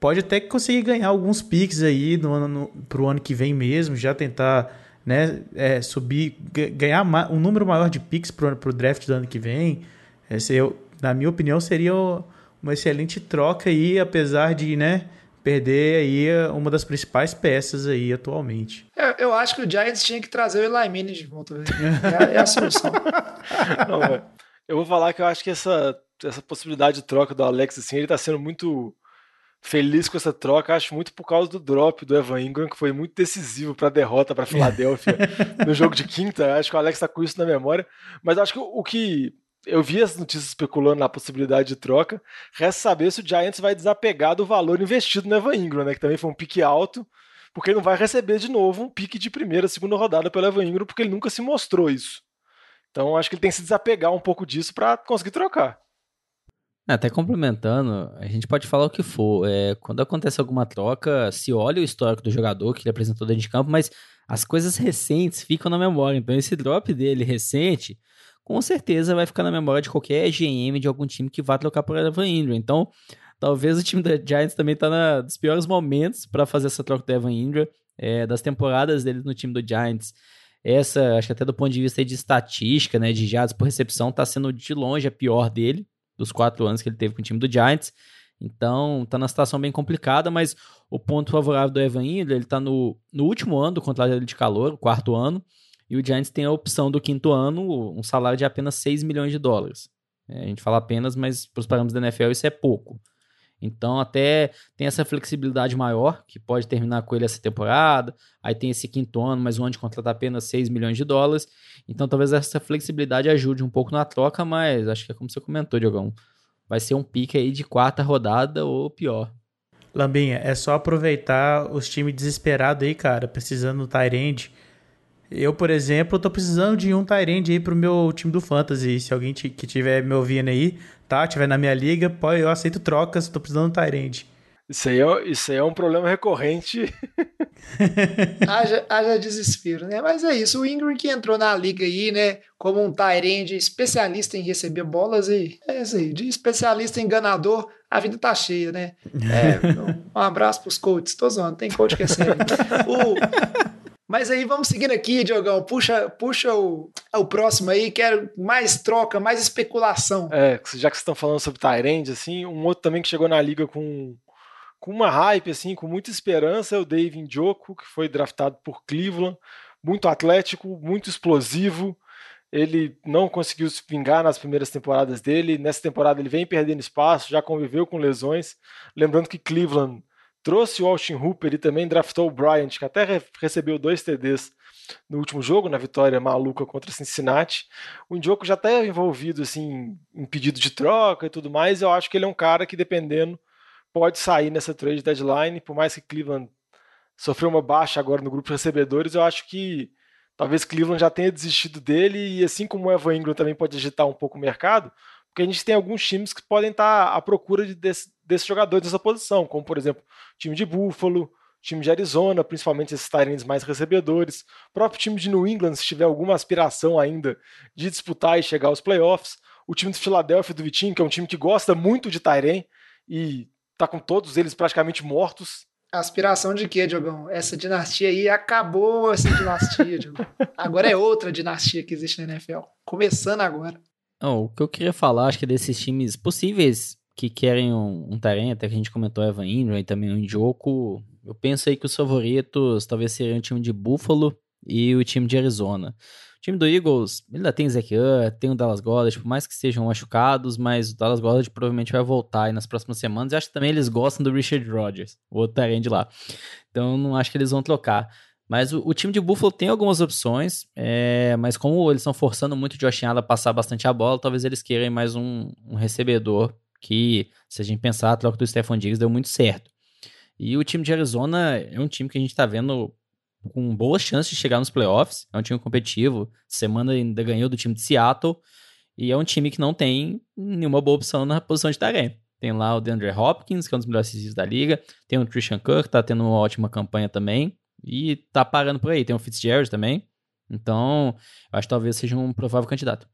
pode até conseguir ganhar alguns picks aí no no, pro ano que vem mesmo, já tentar né, é, subir, ganhar um número maior de picks pro, pro draft do ano que vem, esse eu, na minha opinião, seria uma excelente troca aí, apesar de, né, perder aí uma das principais peças aí atualmente. Eu, eu acho que o Giants tinha que trazer o Eli Manning de volta. É, é a solução. Não, eu vou falar que eu acho que essa, essa possibilidade de troca do Alex, assim, ele tá sendo muito feliz com essa troca, acho muito por causa do drop do Evan Ingram, que foi muito decisivo para a derrota para Filadélfia no jogo de quinta. Acho que o Alex está com isso na memória, mas acho que o que eu vi as notícias especulando na possibilidade de troca. Resta saber se o Giants vai desapegar do valor investido no Evan Ingram, né, que também foi um pique alto, porque ele não vai receber de novo um pique de primeira, segunda rodada pelo Evan Ingram, porque ele nunca se mostrou isso. Então acho que ele tem que se desapegar um pouco disso para conseguir trocar. Até complementando, a gente pode falar o que for. É, quando acontece alguma troca, se olha o histórico do jogador que ele apresentou dentro de campo, mas as coisas recentes ficam na memória. Então, esse drop dele recente, com certeza vai ficar na memória de qualquer GM de algum time que vá trocar por Evan Ingram. Então, talvez o time da Giants também está nos piores momentos para fazer essa troca do Evan Ingram. É, das temporadas dele no time do Giants, essa, acho que até do ponto de vista de estatística, né, de jardas por recepção, está sendo de longe a pior dele dos quatro anos que ele teve com o time do Giants. Então, tá numa situação bem complicada, mas o ponto favorável do Evan Ingram, ele tá no, no último ano do contrato de calor, o quarto ano, e o Giants tem a opção do quinto ano, um salário de apenas 6 milhões de dólares. É, a gente fala apenas, mas para os parâmetros da NFL isso é pouco. Então, até tem essa flexibilidade maior, que pode terminar com ele essa temporada. Aí tem esse quinto ano, mais um ano de contrato apenas 6 milhões de dólares. Então, talvez essa flexibilidade ajude um pouco na troca, mas acho que é como você comentou, Diogão. Vai ser um pique aí de quarta rodada ou pior. Lambinha, é só aproveitar os times desesperados aí, cara, precisando do Tyrande. Eu, por exemplo, tô precisando de um Tyrande aí pro meu time do Fantasy. Se alguém que tiver me ouvindo aí, tá? Tiver na minha liga, pô, eu aceito trocas, tô precisando de um Tyrande. Isso aí, é, isso aí é um problema recorrente. haja, haja desespero, né? Mas é isso. O Ingram que entrou na liga aí, né? Como um Tyrande especialista em receber bolas e é isso aí. De especialista enganador, a vida tá cheia, né? É, um abraço pros coaches. Tô zoando, tem coach que é sério. o, mas aí vamos seguindo aqui, Diogão. Puxa, puxa o, o próximo aí, quero mais troca, mais especulação. É, já que vocês estão falando sobre Tyrande, assim, um outro também que chegou na liga com, com uma hype, assim, com muita esperança, é o David Njoku, que foi draftado por Cleveland. Muito atlético, muito explosivo. Ele não conseguiu se vingar nas primeiras temporadas dele. Nessa temporada ele vem perdendo espaço, já conviveu com lesões. Lembrando que Cleveland trouxe o Austin Hooper e também draftou o Bryant, que até re recebeu dois TDs no último jogo, na vitória maluca contra Cincinnati. O Indioco já está envolvido assim, em pedido de troca e tudo mais. Eu acho que ele é um cara que, dependendo, pode sair nessa trade deadline. Por mais que Cleveland sofreu uma baixa agora no grupo de recebedores, eu acho que talvez Cleveland já tenha desistido dele. E assim como o Evan Ingram também pode agitar um pouco o mercado, porque a gente tem alguns times que podem estar à procura de, desse, desses jogadores dessa posição, como por exemplo o time de Buffalo, time de Arizona, principalmente esses Tyrants mais recebedores, o próprio time de New England, se tiver alguma aspiração ainda de disputar e chegar aos playoffs, o time de Filadélfia do Vitinho, que é um time que gosta muito de Tyrant e tá com todos eles praticamente mortos. Aspiração de quê, Diogão? Essa dinastia aí acabou essa dinastia, Diogão. Agora é outra dinastia que existe na NFL. Começando agora. Não, o que eu queria falar, acho que desses times possíveis que querem um, um Taren, até que a gente comentou Evan Ingram e também o Indioco, eu penso aí que os favoritos talvez seriam o time de Buffalo e o time de Arizona. O time do Eagles, ele ainda tem Zach Ertz, tem o Dallas Goddard, por mais que sejam machucados, mas o Dallas Goddard provavelmente vai voltar aí nas próximas semanas. E acho que também eles gostam do Richard Rodgers, o outro de lá. Então não acho que eles vão trocar. Mas o, o, time de Buffalo tem algumas opções, é, mas como eles estão forçando muito o Josh Allen a passar bastante a bola, talvez eles queiram mais um, um recebedor que, se a gente pensar, a troca do Stephon Diggs deu muito certo. E o time de Arizona é um time que a gente está vendo com boas chances de chegar nos playoffs. É um time competitivo. Semana ainda ganhou do time de Seattle. E é um time que não tem nenhuma boa opção na posição de Tarém. Tem lá o DeAndre Hopkins, que é um dos melhores da liga. Tem o Christian Kirk, que tá tendo uma ótima campanha também. E tá parando por aí. Tem o Fitzgerald também. Então, eu acho que talvez seja um provável candidato.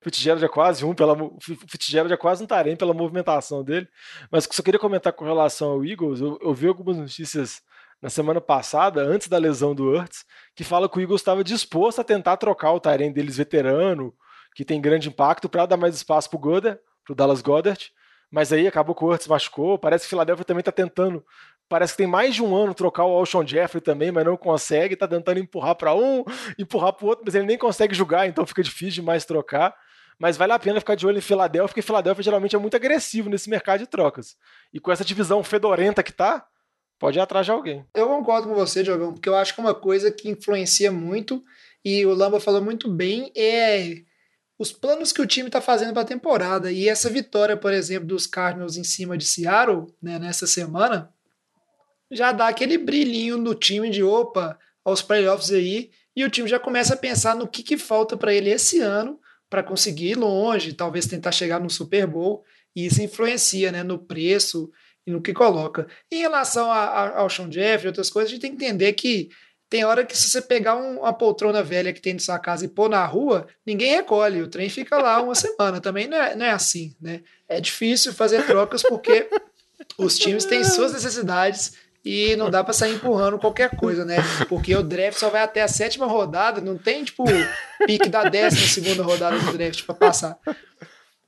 Fitzgerald é quase um, pela, Fitzgerald é quase um tarém pela movimentação dele. Mas só queria comentar com relação ao Eagles, eu, eu vi algumas notícias na semana passada, antes da lesão do Hurts, que fala que o Eagles estava disposto a tentar trocar o Tyrene deles veterano, que tem grande impacto, para dar mais espaço para o Goddard, para o Dallas Goddard. Mas aí acabou que o Hurts machucou. Parece que o Philadelphia também está tentando. Parece que tem mais de um ano trocar o Alshon Jeffrey também, mas não consegue. Está tentando empurrar para um, empurrar para o outro, mas ele nem consegue jogar, então fica difícil demais trocar. Mas vale a pena ficar de olho em Filadélfia, porque Filadélfia geralmente é muito agressivo nesse mercado de trocas. E com essa divisão fedorenta que tá, pode ir atrás de alguém. Eu concordo com você, Diogão, porque eu acho que uma coisa que influencia muito, e o Lamba falou muito bem, é os planos que o time está fazendo para a temporada. E essa vitória, por exemplo, dos Cardinals em cima de Seattle, né, nessa semana, já dá aquele brilhinho no time de opa, aos playoffs aí, e o time já começa a pensar no que, que falta para ele esse ano para conseguir ir longe, talvez tentar chegar no Super Bowl, e isso influencia né, no preço e no que coloca. Em relação a, a, ao Sean Jeffrey e outras coisas, a gente tem que entender que tem hora que se você pegar um, uma poltrona velha que tem na sua casa e pôr na rua, ninguém recolhe, o trem fica lá uma semana. Também não é, não é assim, né? É difícil fazer trocas porque os times têm suas necessidades e não dá para sair empurrando qualquer coisa, né? Porque o draft só vai até a sétima rodada, não tem, tipo, pique da décima segunda rodada do draft para passar.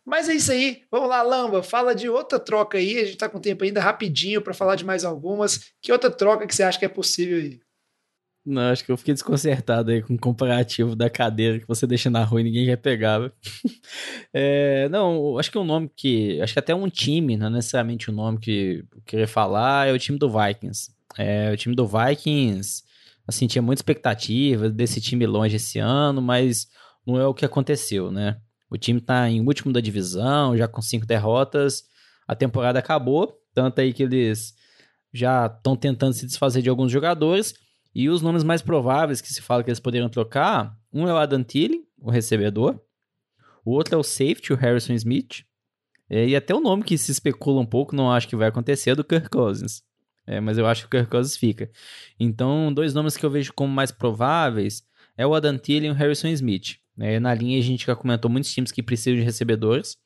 Mas é isso aí. Vamos lá, Lamba, fala de outra troca aí. A gente tá com tempo ainda rapidinho para falar de mais algumas. Que outra troca que você acha que é possível aí? Não, acho que eu fiquei desconcertado aí com o comparativo da cadeira que você deixa na rua e ninguém quer pegar. é, não, acho que é um nome que. Acho que até um time, não é necessariamente o um nome que eu queria falar, é o time do Vikings. É, o time do Vikings, assim, tinha muita expectativa desse time longe esse ano, mas não é o que aconteceu, né? O time tá em último da divisão, já com cinco derrotas. A temporada acabou, tanto aí que eles já estão tentando se desfazer de alguns jogadores. E os nomes mais prováveis que se fala que eles poderiam trocar, um é o Adam o recebedor, o outro é o safety, o Harrison Smith, é, e até o nome que se especula um pouco, não acho que vai acontecer, é do Kirk Cousins. É, mas eu acho que o Kirk Cousins fica. Então, dois nomes que eu vejo como mais prováveis é o Adam e o Harrison Smith. É, na linha a gente já comentou muitos times que precisam de recebedores.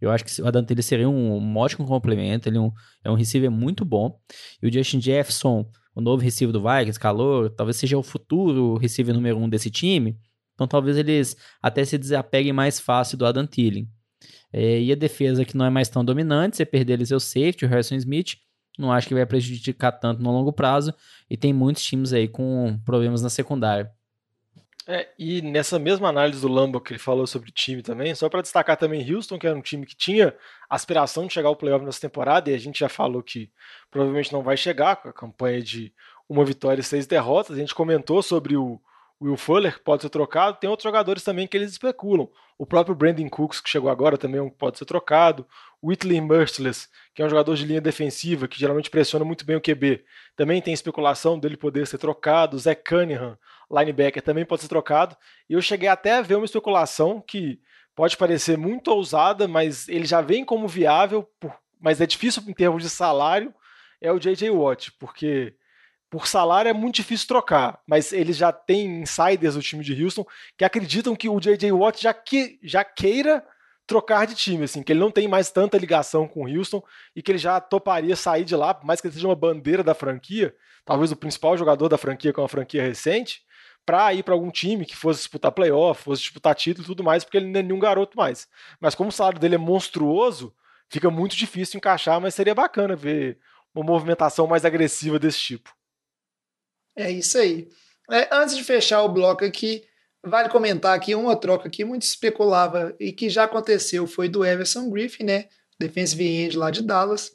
Eu acho que o Adam seria um, um ótimo complemento, ele é um, é um receiver muito bom. E o Justin Jefferson o novo receiver do Vikings, calor, talvez seja o futuro receiver número um desse time. Então talvez eles até se desapeguem mais fácil do Adam Thielen. É, e a defesa que não é mais tão dominante, você perder ali seu safety, o Harrison Smith, não acho que vai prejudicar tanto no longo prazo. E tem muitos times aí com problemas na secundária. É, e nessa mesma análise do Lambo que ele falou sobre time também, só para destacar também Houston, que era um time que tinha aspiração de chegar ao playoff nessa temporada, e a gente já falou que provavelmente não vai chegar com a campanha de uma vitória e seis derrotas. A gente comentou sobre o Will Fuller, pode ser trocado. Tem outros jogadores também que eles especulam. O próprio Brandon Cooks, que chegou agora, também pode ser trocado. Whitley Merciless, que é um jogador de linha defensiva, que geralmente pressiona muito bem o QB. Também tem especulação dele poder ser trocado. Zach Cunningham, linebacker, também pode ser trocado. E eu cheguei até a ver uma especulação que pode parecer muito ousada, mas ele já vem como viável, mas é difícil em termos de salário, é o J.J. Watt, porque por salário é muito difícil trocar, mas eles já têm insiders do time de Houston que acreditam que o J.J. Watt já, que, já queira trocar de time, assim, que ele não tem mais tanta ligação com o Houston e que ele já toparia sair de lá, por mais que ele seja uma bandeira da franquia, talvez o principal jogador da franquia com uma franquia recente, para ir para algum time que fosse disputar playoff, fosse disputar título e tudo mais, porque ele não é nenhum garoto mais. Mas como o salário dele é monstruoso, fica muito difícil encaixar, mas seria bacana ver uma movimentação mais agressiva desse tipo. É isso aí. É, antes de fechar o bloco aqui, vale comentar aqui uma troca que muito especulava e que já aconteceu foi do Everson Griffin, né? Defensive end lá de Dallas.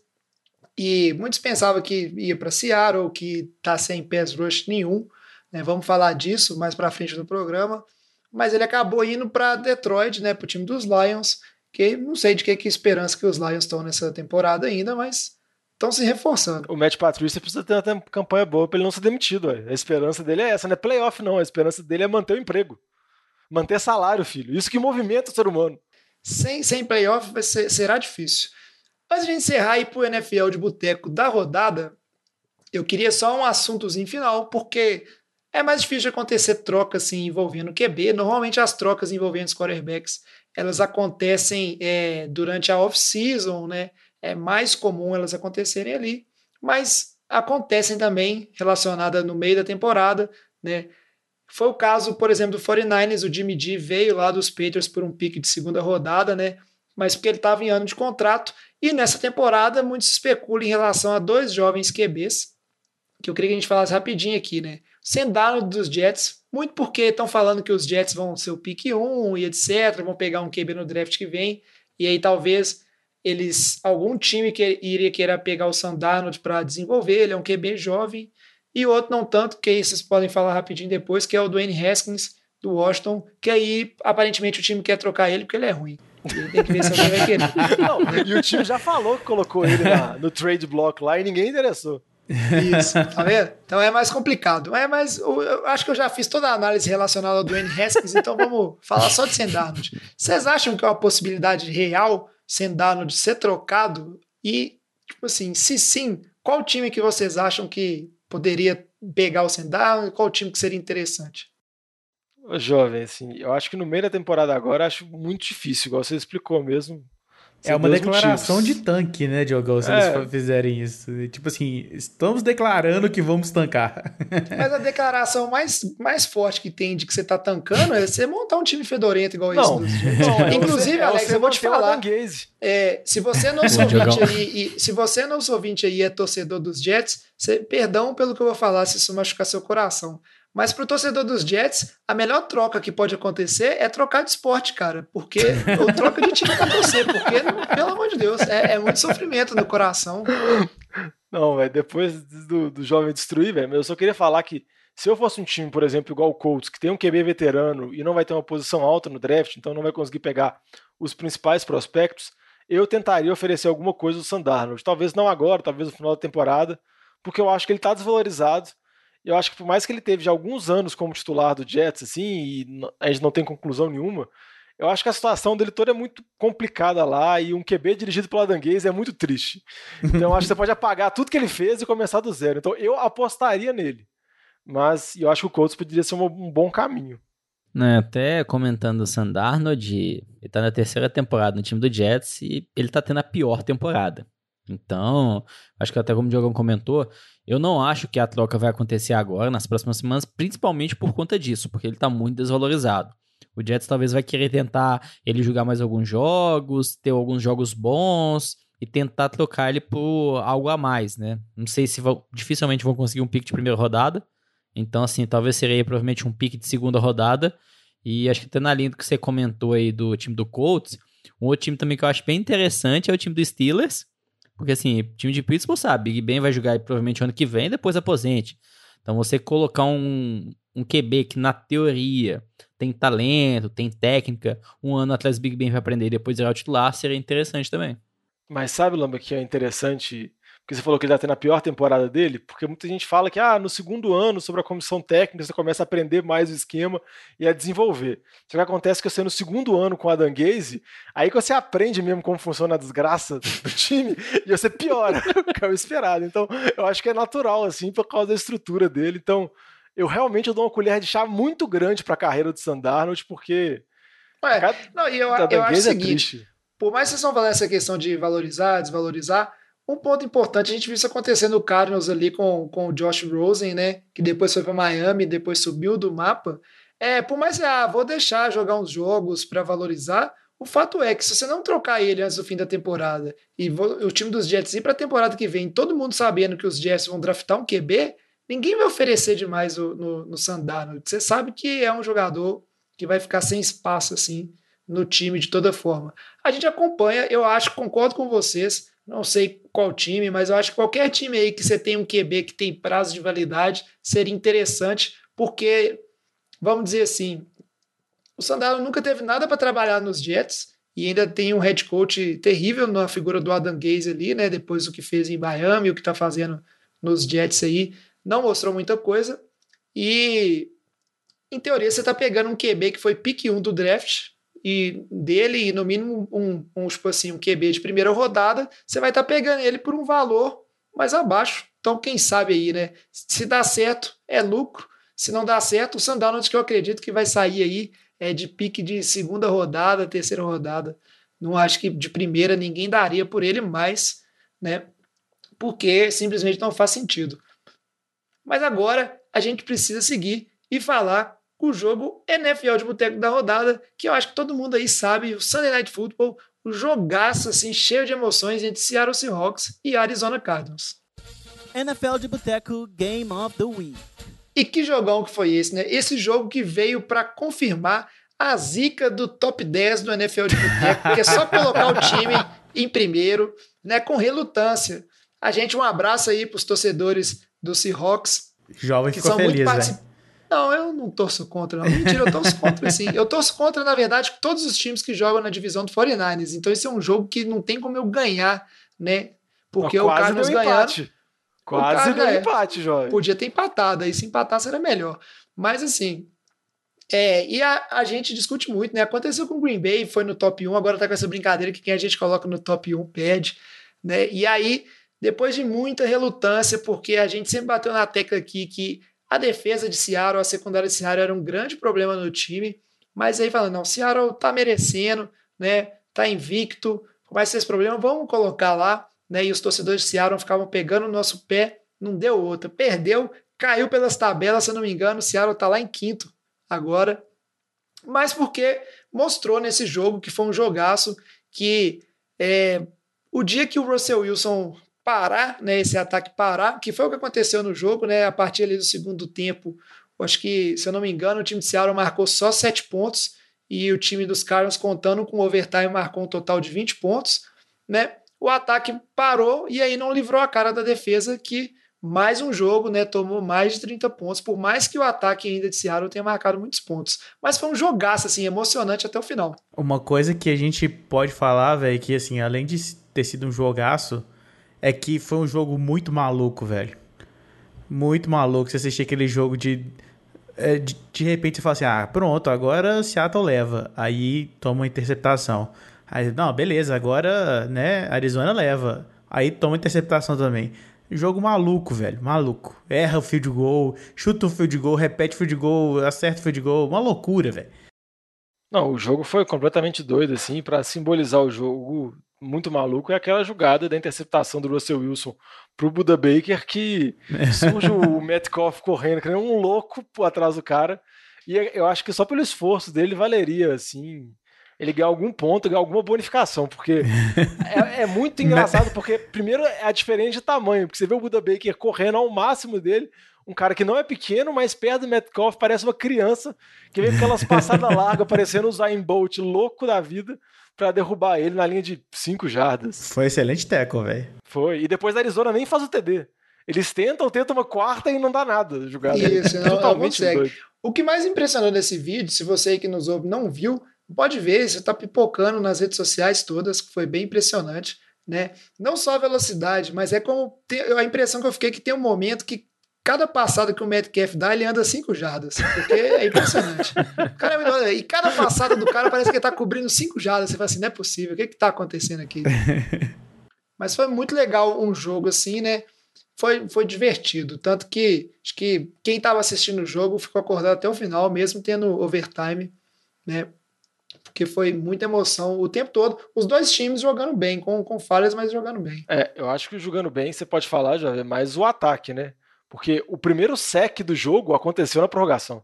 E muitos pensavam que ia para Seattle, que tá sem pass rush nenhum. Né? Vamos falar disso mais para frente no programa. Mas ele acabou indo para Detroit, né? Para o time dos Lions. Que não sei de que, que esperança que os Lions estão nessa temporada ainda, mas estão se reforçando. O Matt Patrícia precisa ter uma campanha boa para ele não ser demitido. Ué. A esperança dele é essa, não é playoff, não. A esperança dele é manter o emprego. Manter salário, filho. Isso que movimenta o ser humano. Sem, sem playoff vai ser, será difícil. Antes de encerrar aí pro NFL de boteco da rodada, eu queria só um assuntozinho final, porque é mais difícil de acontecer troca assim, envolvendo QB. Normalmente as trocas envolvendo os quarterbacks elas acontecem é, durante a off-season, né? É mais comum elas acontecerem ali, mas acontecem também relacionadas no meio da temporada, né? Foi o caso, por exemplo, do 49ers, o Jimmy G veio lá dos Patriots por um pique de segunda rodada, né? Mas porque ele estava em ano de contrato. E nessa temporada, muito se especula em relação a dois jovens QBs, que eu queria que a gente falasse rapidinho aqui, né? Sendaram dos Jets, muito porque estão falando que os Jets vão ser o pique 1 e etc, vão pegar um QB no draft que vem, e aí talvez eles algum time que iria querer pegar o Sandarnold para desenvolver, ele é um QB jovem, e outro não tanto, que aí vocês podem falar rapidinho depois, que é o Dwayne Haskins do Washington, que aí aparentemente o time quer trocar ele porque ele é ruim. Ele tem que ver se alguém vai querer. Não, e o time já falou que colocou ele na, no trade block lá e ninguém interessou. Isso, tá vendo? Então é mais complicado. É, mas eu acho que eu já fiz toda a análise relacionada ao Dwayne Haskins, então vamos falar só de Sendarnold. Vocês acham que é uma possibilidade real Sendarnold ser trocado? E, tipo assim, se sim, qual time que vocês acham que poderia pegar o Sendarnold? Qual time que seria interessante? Jovem, assim, eu acho que no meio da temporada agora acho muito difícil, igual você explicou mesmo. É uma declaração motivos. de tanque, né, Diogão, se é. eles fizerem isso. Tipo assim, estamos declarando que vamos tancar. Mas a declaração mais, mais forte que tem de que você tá tancando é você montar um time fedorento igual não, esse. Não, é Inclusive, é Alex, eu vou te falar. É, se você não sou ouvinte aí, e, se você não sou ouvinte aí é torcedor dos Jets, você, perdão pelo que eu vou falar se isso machucar seu coração. Mas para o torcedor dos Jets, a melhor troca que pode acontecer é trocar de esporte, cara. Porque. ou troca de time para torcer, porque, pelo amor de Deus, é, é muito sofrimento no coração. Não, velho, depois do, do jovem destruir, velho, eu só queria falar que se eu fosse um time, por exemplo, igual o Colts, que tem um QB veterano e não vai ter uma posição alta no draft, então não vai conseguir pegar os principais prospectos, eu tentaria oferecer alguma coisa do Sandarnold. Talvez não agora, talvez no final da temporada, porque eu acho que ele está desvalorizado eu acho que por mais que ele teve já alguns anos como titular do Jets, assim, e a gente não tem conclusão nenhuma, eu acho que a situação dele toda é muito complicada lá e um QB dirigido pelo Adanguês é muito triste. Então acho que você pode apagar tudo que ele fez e começar do zero. Então eu apostaria nele. Mas eu acho que o Colts poderia ser um, bom caminho. Né, até comentando o Sandarnold, ele tá na terceira temporada no time do Jets e ele tá tendo a pior temporada. Então, acho que até como o Diogão comentou, eu não acho que a troca vai acontecer agora, nas próximas semanas, principalmente por conta disso, porque ele está muito desvalorizado. O Jets talvez vai querer tentar ele jogar mais alguns jogos, ter alguns jogos bons e tentar trocar ele por algo a mais, né? Não sei se vão, dificilmente vão conseguir um pick de primeira rodada. Então, assim, talvez seria provavelmente um pick de segunda rodada. E acho que até na linha do que você comentou aí do time do Colts, um outro time também que eu acho bem interessante é o time do Steelers, porque assim, time de Pittsburgh sabe, Big Ben vai jogar provavelmente ano que vem depois aposente. Então você colocar um, um QB que na teoria tem talento, tem técnica, um ano atrás Big Ben vai aprender e depois virar o titular, seria interessante também. Mas sabe, Lamba, que é interessante porque você falou que ele está tendo a pior temporada dele, porque muita gente fala que ah, no segundo ano, sobre a comissão técnica, você começa a aprender mais o esquema e a desenvolver. Só que acontece que você no segundo ano com a Danguese, aí que você aprende mesmo como funciona a desgraça do time e você piora, que é o esperado. Então, eu acho que é natural, assim, por causa da estrutura dele. Então, eu realmente eu dou uma colher de chá muito grande para a carreira do Sandarnold, porque. Ué, cada, não, e eu, eu acho o é seguinte: por mais que vocês estão falando essa questão de valorizar, desvalorizar um ponto importante, a gente viu isso acontecer no Cardinals ali com, com o Josh Rosen, né? Que depois foi para Miami, depois subiu do mapa. É, por mais que, ah, vou deixar jogar uns jogos para valorizar, o fato é que se você não trocar ele antes do fim da temporada e o time dos Jets ir para a temporada que vem, todo mundo sabendo que os Jets vão draftar um QB, ninguém vai oferecer demais no, no, no. Você sabe que é um jogador que vai ficar sem espaço assim no time de toda forma. A gente acompanha, eu acho, concordo com vocês não sei qual time, mas eu acho que qualquer time aí que você tem um QB que tem prazo de validade seria interessante, porque, vamos dizer assim, o Sandalo nunca teve nada para trabalhar nos Jets e ainda tem um head coach terrível na figura do Adam Gaze ali, né? Depois do que fez em Miami, o que está fazendo nos Jets aí, não mostrou muita coisa. E, em teoria, você está pegando um QB que foi pick 1 do draft, e dele, e no mínimo um, um, tipo assim, um QB de primeira rodada, você vai estar tá pegando ele por um valor mais abaixo. Então, quem sabe aí, né? Se dá certo, é lucro. Se não dá certo, o Sandalwood que eu acredito que vai sair aí é de pique de segunda rodada, terceira rodada. Não acho que de primeira ninguém daria por ele, mas, né? porque simplesmente não faz sentido. Mas agora a gente precisa seguir e falar o jogo NFL de boteco da rodada, que eu acho que todo mundo aí sabe, o Sunday Night Football, o jogaço assim cheio de emoções entre Seattle Seahawks e Arizona Cardinals. NFL de Boteco Game of the Week. E que jogão que foi esse, né? Esse jogo que veio para confirmar a zica do top 10 do NFL de boteco, que é só colocar o time em primeiro, né, com relutância. A gente um abraço aí para os torcedores do Seahawks, Jovem que ficou são muito feliz, participantes. Não, eu não torço contra, não. Mentira, eu torço contra, sim. Eu torço contra, na verdade, todos os times que jogam na divisão do 49ers. Então, esse é um jogo que não tem como eu ganhar, né? Porque o quase Cardinals empate. Quase deu é. empate, jovem. Podia ter empatado, aí se empatasse era melhor. Mas assim. É, e a, a gente discute muito, né? Aconteceu com o Green Bay, foi no top 1, agora tá com essa brincadeira que quem a gente coloca no top 1 perde, né? E aí, depois de muita relutância, porque a gente sempre bateu na tecla aqui que a defesa de Seattle, a secundária de Seattle era um grande problema no time, mas aí falando, não, Seattle tá merecendo, né? Tá invicto, vai ser esse problema, vamos colocar lá, né? E os torcedores de Seattle ficavam pegando o nosso pé, não deu outra, perdeu, caiu pelas tabelas, se eu não me engano, o Seattle tá lá em quinto agora, mas porque mostrou nesse jogo que foi um jogaço que é, o dia que o Russell Wilson parar, né, esse ataque parar, que foi o que aconteceu no jogo, né, a partir ali do segundo tempo, acho que, se eu não me engano, o time de Seattle marcou só sete pontos e o time dos Cardinals contando com o overtime marcou um total de 20 pontos, né? O ataque parou e aí não livrou a cara da defesa que mais um jogo, né, tomou mais de 30 pontos, por mais que o ataque ainda de Seattle tenha marcado muitos pontos. Mas foi um jogaço assim, emocionante até o final. Uma coisa que a gente pode falar, velho, que assim, além de ter sido um jogaço, é que foi um jogo muito maluco, velho. Muito maluco. Você assistir aquele jogo de. é, de, de repente você fala assim: ah, pronto, agora Seattle leva. Aí toma uma interceptação. Aí, não, beleza, agora, né, Arizona leva. Aí toma interceptação também. Jogo maluco, velho, maluco. Erra o field goal, chuta o field goal, repete o field goal, acerta o field goal. Uma loucura, velho. Não, o jogo foi completamente doido, assim, pra simbolizar o jogo muito maluco, é aquela jogada da interceptação do Russell Wilson pro Buda Baker, que surge o Metcalf correndo, que nem um louco por atrás do cara, e eu acho que só pelo esforço dele valeria, assim, ele ganhar algum ponto, ganhar alguma bonificação, porque é, é muito engraçado, porque primeiro é a diferença de tamanho, porque você vê o Buda Baker correndo ao máximo dele, um cara que não é pequeno, mas perto do Metcalf parece uma criança, que vem com aquelas passadas largas, parecendo o Zayn Bolt louco da vida, pra derrubar ele na linha de 5 jardas. Foi excelente tackle, velho. Foi. E depois da Arizona nem faz o TD. Eles tentam, tentam uma quarta e não dá nada. Jogada. Isso, não- não Totalmente consegue. doido. O que mais impressionou nesse vídeo, se você aí que nos ouve não viu, pode ver, você está pipocando nas redes sociais todas, que foi bem impressionante, né? Não só a velocidade, mas é como tem- a impressão que eu fiquei que tem um momento que cada passada que o Metcalf dá, ele anda 5 jardas, porque é impressionante. O cara é e cada passada do cara parece que ele tá cobrindo 5 jardas, você fala assim, não é possível, o que que tá acontecendo aqui? Mas foi muito legal um jogo assim, né? Foi, foi divertido. Tanto que acho que quem estava assistindo o jogo ficou acordado até o final, mesmo tendo overtime, né? Porque foi muita emoção o tempo todo. Os dois times jogando bem, com, com falhas, mas jogando bem. É, eu acho que jogando bem, você pode falar, já é mais o ataque, né? Porque o primeiro sec do jogo aconteceu na prorrogação.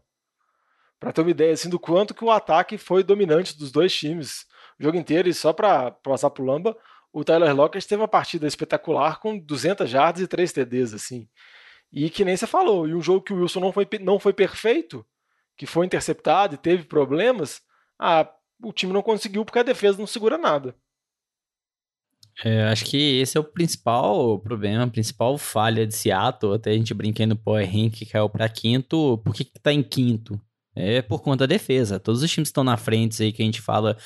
Pra ter uma ideia assim do quanto que o ataque foi dominante dos dois times o jogo inteiro. E só pra passar pro Lamba, o Tyler Lockett teve uma partida espetacular com 200 jardas e 3 TDs, assim. E que nem você falou, e um jogo que o Wilson não foi, não foi perfeito, que foi interceptado e teve problemas, ah, o time não conseguiu porque a defesa não segura nada. É, acho que esse é o principal problema, a principal falha de Seattle. Até a gente brinquei no Power Rank que caiu pra quinto. Por que, que tá em quinto? É por conta da defesa. Todos os times estão na frente aí que a gente fala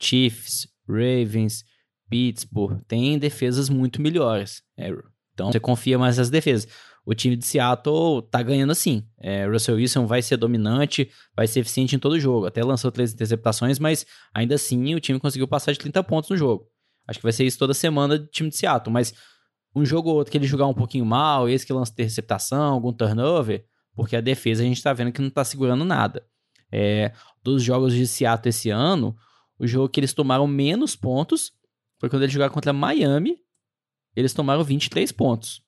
Chiefs, Ravens, Pittsburgh, tem defesas muito melhores. É, então você confia mais nas defesas. O time de Seattle tá ganhando assim. É, Russell Wilson vai ser dominante, vai ser eficiente em todo jogo. Até lançou três interceptações, mas ainda assim o time conseguiu passar de 30 pontos no jogo. Acho que vai ser isso toda semana do time de Seattle, mas um jogo ou outro que ele jogar um pouquinho mal, esse que lança interceptação, algum turnover, porque a defesa a gente tá vendo que não tá segurando nada. É, dos jogos de Seattle esse ano, o jogo que eles tomaram menos pontos foi quando eles jogaram contra Miami. eles tomaram 23 pontos.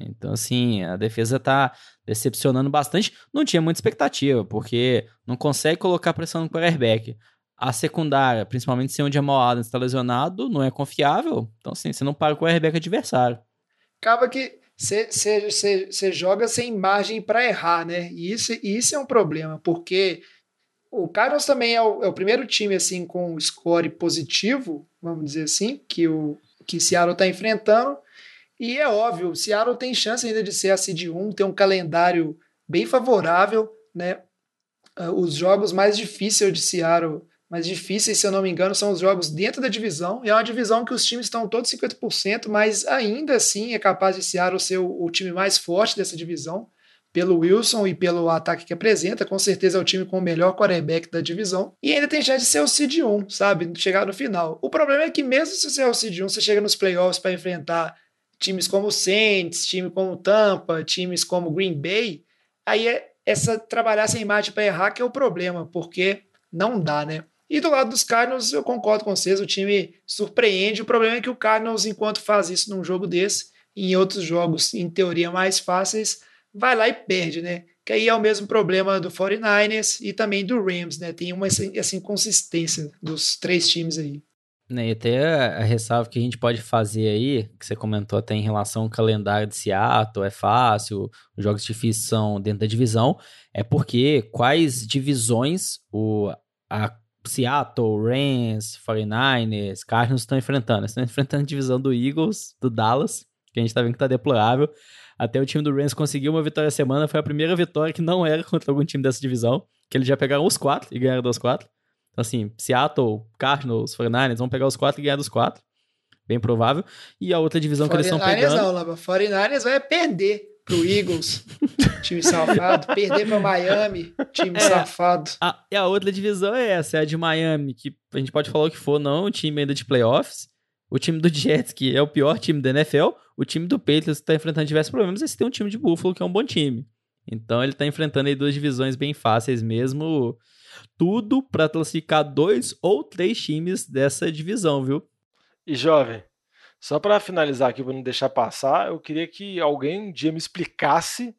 Então, assim, a defesa tá decepcionando bastante. Não tinha muita expectativa, porque não consegue colocar pressão no quarterback. A secundária, principalmente se onde Jamal Adams está lesionado, não é confiável. Então, assim, você não para o quarterback adversário. Acaba que você joga sem margem para errar, né? E isso, isso é um problema, porque o Cardinals também é o, é o, primeiro time assim com score positivo, vamos dizer assim, que o que Seattle está enfrentando. E é óbvio, o Seattle tem chance ainda de ser a seed 1, tem um calendário bem favorável, né? Uh, os jogos mais difíceis de Seattle, mais difíceis, se eu não me engano, são os jogos dentro da divisão. E é uma divisão que os times estão todos 50%, mas ainda assim é capaz de Seattle ser o, o time mais forte dessa divisão pelo Wilson e pelo ataque que apresenta, com certeza é o time com o melhor quarterback da divisão. E ainda tem chance de ser o Seed 1, sabe? Chegar no final. O problema é que, mesmo se você é o Seed 1, você chega nos playoffs para enfrentar times como o Saints, time como Tampa, times como Green Bay. Aí é essa trabalhar sem margem para errar que é o problema, porque não dá, né? E do lado dos Cardinals, eu concordo com vocês, o time surpreende. O problema é que o Cardinals, enquanto faz isso num jogo desse, em outros jogos, em teoria mais fáceis, vai lá e perde, né? Que aí é o mesmo problema do 49ers e também do Rams, né? Tem uma assim, consistência dos três times aí. Né, e até a ressalva que a gente pode fazer aí, que você comentou até em relação ao calendário de Seattle, é fácil, os jogos difíceis são dentro da divisão, é porque quais divisões o, a Seattle, Rams, 49ers, Cardinals estão enfrentando? Estão enfrentando a divisão do Eagles, do Dallas, que a gente tá vendo que tá deplorável, até o time do Rams conseguiu uma vitória semana. Foi a primeira vitória que não era contra algum time dessa divisão. Que eles já pegaram os quatro e ganharam dos quatro. Então, assim, Seattle, Cardinals, 49ers vão pegar os quatro e ganhar dos quatro. Bem provável. E a outra divisão que eles estão pegando... não, Lava. 49ers vai perder pro Eagles, time safado. Perder pra Miami, time é, safado. A, e a outra divisão é essa, é a de Miami, que a gente pode falar o que for, não, é um time ainda de playoffs. O time do Jets, que é o pior time da NFL, o time do Patriots está enfrentando diversos problemas, e você tem um time de Buffalo que é um bom time. Então ele está enfrentando aí duas divisões bem fáceis mesmo. Tudo para classificar dois ou três times dessa divisão, viu? E jovem, só para finalizar aqui, para não deixar passar, eu queria que alguém um dia me explicasse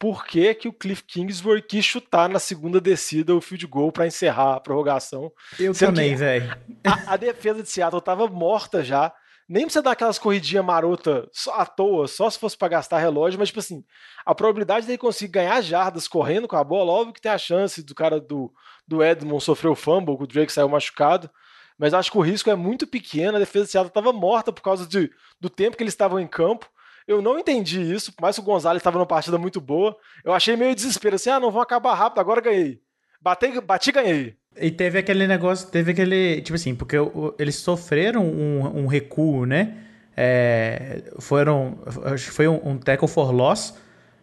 por que, que o Cliff Kingsbury quis chutar na segunda descida o field goal para encerrar a prorrogação. Eu também, velho. A, a, defesa de Seattle estava morta já. Nem precisa dar aquelas corridinhas marota à toa, só se fosse para gastar relógio, mas, tipo assim, a probabilidade dele conseguir ganhar jardas correndo com a bola, óbvio que tem a chance do cara do, do Edmond sofrer o fumble, que o Drake saiu machucado, mas acho que o risco é muito pequeno. A defesa de Seattle estava morta por causa de, do tempo que eles estavam em campo. Eu não entendi isso, por mais que o Gonzalez estava numa partida muito boa. Eu achei meio desespero, assim, ah, não vão acabar rápido, agora ganhei. Bati, bati ganhei. E teve aquele negócio, teve aquele, tipo assim, porque o, eles sofreram um, um recuo, né? É, foram, acho que foi um, um tackle for loss,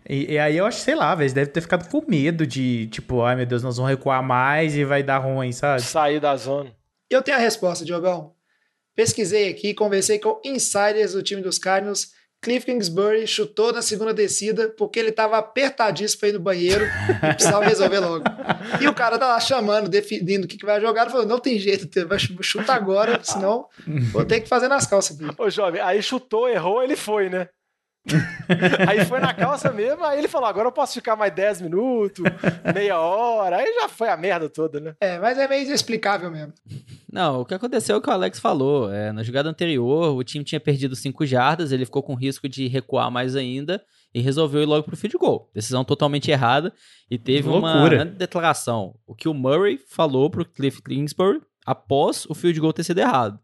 e, e, aí eu acho, sei lá, velho, deve ter ficado com medo de, tipo, ai meu Deus, nós vamos recuar mais e vai dar ruim, sabe? Sair da zona. Eu tenho a resposta, Diogão. Pesquisei aqui, conversei com insiders do time dos Cardinals Cliff Kingsbury chutou na segunda descida porque ele estava apertadíssimo para ir no banheiro e precisava resolver logo. E o cara tá lá chamando, definindo o que, que vai jogar. Falou: não tem jeito, vai chutar agora, senão vou ter que fazer nas calças aqui. Ô, jovem, aí chutou, errou, ele foi, né? aí foi na calça mesmo, aí ele falou: agora eu posso ficar mais 10 minutos, meia hora. Aí já foi a merda toda, né? É, mas é meio inexplicável mesmo. Não, o que aconteceu é o que o Alex falou. É, na jogada anterior, o time tinha perdido 5 jardas, ele ficou com risco de recuar mais ainda e resolveu ir logo pro field goal. Decisão totalmente errada e teve uma grande declaração. O que o Murray falou pro Cliff Kingsbury após o field goal ter sido errado.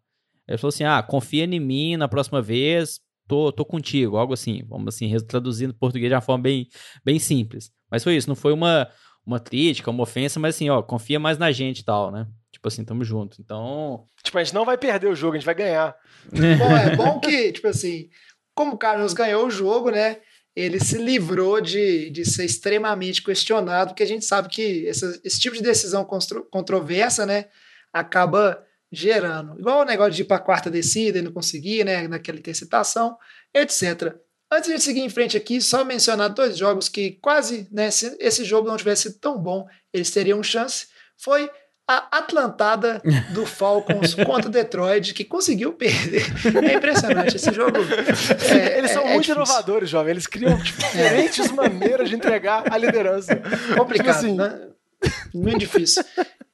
Ele falou assim: ah, confia em mim na próxima vez, tô, tô contigo, algo assim. Vamos assim, traduzindo português de uma forma bem, bem simples. Mas foi isso, não foi uma, uma crítica, uma ofensa, mas assim, ó, confia mais na gente e tal, né? Tipo assim, tamo junto. Então. Tipo, a gente não vai perder o jogo, a gente vai ganhar. bom, é bom que, tipo assim, como o Carlos ganhou o jogo, né? Ele se livrou de, de ser extremamente questionado, porque a gente sabe que essa, esse tipo de decisão controversa, né? Acaba gerando. Igual o negócio de ir para a quarta descida e não conseguir, né? Naquela interceptação, etc. Antes de seguir em frente aqui, só mencionar dois jogos que quase, né? Se esse jogo não tivesse sido tão bom, eles teriam chance. Foi a Atlantada do Falcons contra Detroit, que conseguiu perder. É impressionante esse jogo. É, Eles são é- é muito difícil. inovadores, jovem. Eles criam tipo, diferentes maneiras de entregar a liderança. complicado, Tipo assim, né? Muito difícil.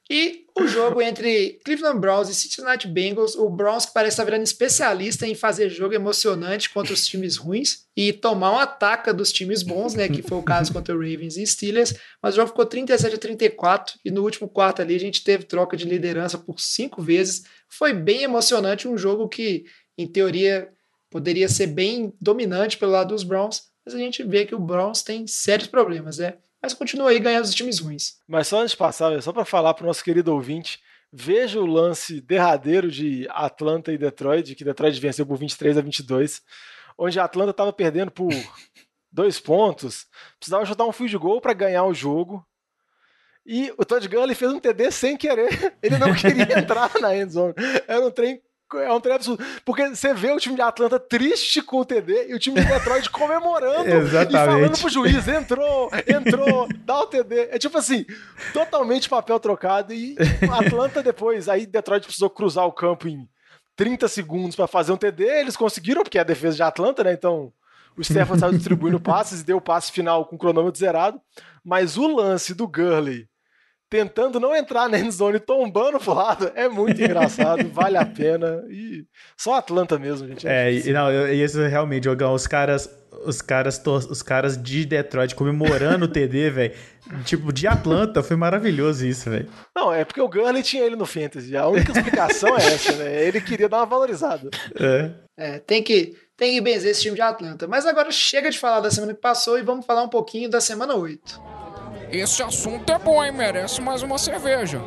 E o jogo entre Cleveland Browns e Cincinnati Bengals, o Browns parece estar virando especialista em fazer jogo emocionante contra os times ruins e tomar um ataque dos times bons, né, que foi o caso contra o Ravens e Steelers, mas o jogo ficou 37 a 34 e no último quarto ali a gente teve troca de liderança por cinco vezes. Foi bem emocionante, um jogo que em teoria poderia ser bem dominante pelo lado dos Browns, mas a gente vê que o Browns tem sérios problemas, né? Mas continua aí ganhando os times ruins. Mas só antes de passar, só para falar para o nosso querido ouvinte, veja o lance derradeiro de Atlanta e Detroit, que Detroit venceu por 23 a 22, onde a Atlanta estava perdendo por dois pontos, precisava chutar um field goal para ganhar o jogo. E o Todd Gurley fez um TD sem querer. Ele não queria entrar na end zone. Era um trem é um trem absurdo. Porque você vê o time de Atlanta triste com o TD e o time de Detroit comemorando Exatamente. e falando pro juiz: entrou, entrou, dá o TD. É tipo assim, totalmente papel trocado. E Atlanta depois, aí Detroit precisou cruzar o campo em 30 segundos para fazer um TD. Eles conseguiram, porque é a defesa de Atlanta, né? Então o Stefan saiu distribuindo passes e deu o passe final com o cronômetro zerado. Mas o lance do Gurley tentando não entrar na endzone, tombando pro lado, é muito engraçado, vale a pena. E só Atlanta mesmo, gente. É, e, não, eu- e isso realmente, Jogão, os caras, os caras, os caras de Detroit comemorando o TD, velho. Tipo, de Atlanta, foi maravilhoso isso, velho. Não, é porque o Gurley tinha ele no Fantasy. A única explicação é essa, né? Ele queria dar uma valorizada. É. É, tem que, tem que benzer esse time de Atlanta. Mas agora chega de falar da semana que passou e vamos falar um pouquinho da semana 8. Esse assunto é bom, hein? Merece mais uma cerveja.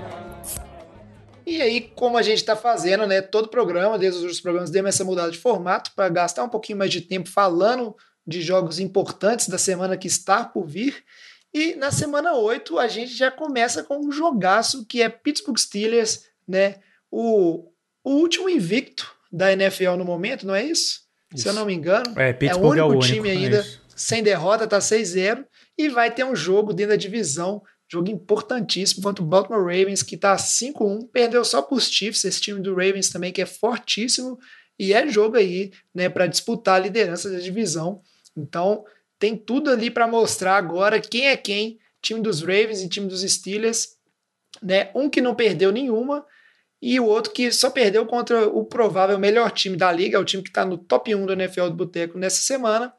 E aí, como a gente está fazendo, né? Todo programa, desde os outros programas, demos essa mudada de formato para gastar um pouquinho mais de tempo falando de jogos importantes da semana que está por vir. E na semana 8, a gente já começa com um jogaço que é Pittsburgh Steelers, né? O, o último invicto da NFL no momento, não é isso? Se eu não me engano. É, Pittsburgh é é o o único. único time é ainda isso. sem derrota, tá 6-0. E vai ter um jogo dentro da divisão, jogo importantíssimo contra o Baltimore Ravens, que tá 5-1, perdeu só pros Chiefs, esse time do Ravens também, que é fortíssimo. E é jogo aí, né, para disputar a liderança da divisão. Então, tem tudo ali para mostrar agora quem é quem, time dos Ravens e time dos Steelers, né? Um que não perdeu nenhuma e o outro que só perdeu contra o provável melhor time da liga, é o time que está no top 1 do NFL do Boteco nessa semana.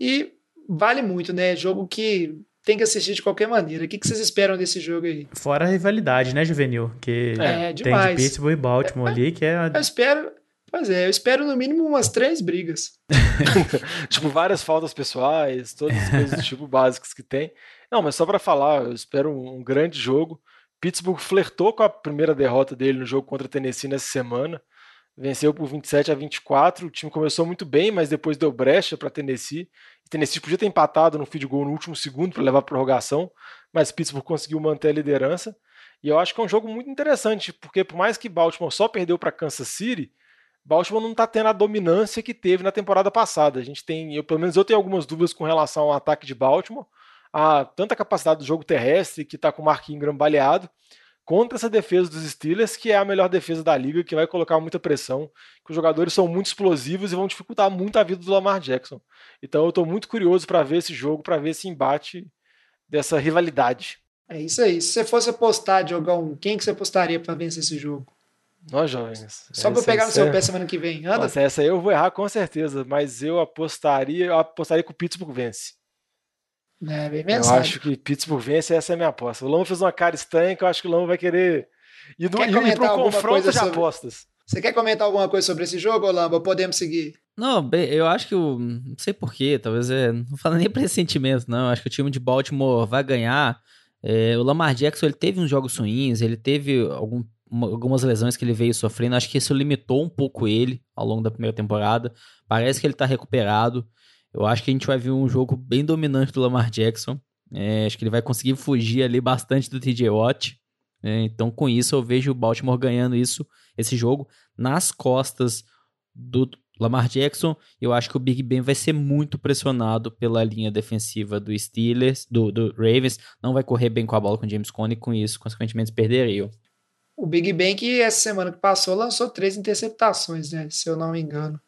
E vale muito, né? Jogo que tem que assistir de qualquer maneira. O que, que vocês esperam desse jogo aí? Fora a rivalidade, né, Juvenil? Que É, tem demais. de Pittsburgh e Baltimore ali, que é. Eu espero, pois é, eu espero no mínimo umas três brigas. tipo, várias faltas pessoais, todas as coisas do tipo básicas que tem. Não, mas só pra falar, eu espero um, um grande jogo. Pittsburgh flertou com a primeira derrota dele no jogo contra Tennessee nessa semana. Venceu por 27 a 24. O time começou muito bem, mas depois deu brecha para Tennessee. Tennessee podia ter empatado no field goal no último segundo para levar a prorrogação, mas Pittsburgh conseguiu manter a liderança. E eu acho que é um jogo muito interessante, porque por mais que Baltimore só perdeu para Kansas City, Baltimore não está tendo a dominância que teve na temporada passada. A gente tem, eu, pelo menos eu tenho algumas dúvidas com relação ao ataque de Baltimore, a tanta capacidade do jogo terrestre que está com o Mark Ingram baleado, contra essa defesa dos Steelers, que é a melhor defesa da liga, que vai colocar muita pressão, que os jogadores são muito explosivos e vão dificultar muito a vida do Lamar Jackson. Então eu estou muito curioso para ver esse jogo, para ver esse embate dessa rivalidade. É isso aí. Se você fosse apostar, Diogão, quem que você apostaria para vencer esse jogo? Nós jovens. Só para pegar no seu pé semana que vem. Anda? Nossa, essa aí eu vou errar com certeza, mas eu apostaria, eu apostaria que o Pittsburgh vence. É, bem Eu acho que Pittsburgh vence, essa é a minha aposta. O Lama fez uma cara estranha que eu acho que o Lama vai querer ir, no, Quer ir, pro alguma confronto de sobre- apostas. Você quer comentar alguma coisa sobre esse jogo, Olamba? Podemos seguir. Não, bem, eu acho que o. Não sei porquê, talvez é. Não falo nem pressentimento, não. Eu acho que o time de Baltimore vai ganhar. É, o Lamar Jackson ele teve uns jogos ruins, ele teve algum- uma- algumas lesões que ele veio sofrendo. Acho que isso limitou um pouco ele ao longo da primeira temporada. Parece que ele tá recuperado. Eu acho que a gente vai ver um jogo bem dominante do Lamar Jackson. É, acho que ele vai conseguir fugir ali bastante do TJ Watt. É, então, com isso, eu vejo o Baltimore ganhando isso, esse jogo, nas costas do Lamar Jackson. Eu acho que o Big Ben vai ser muito pressionado pela linha defensiva do Steelers, do, do Ravens. Não vai correr bem com a bola com o James Conner e com isso, consequentemente, perderia. O Big Ben, que essa semana que passou, lançou três interceptações, né? Se eu não me engano.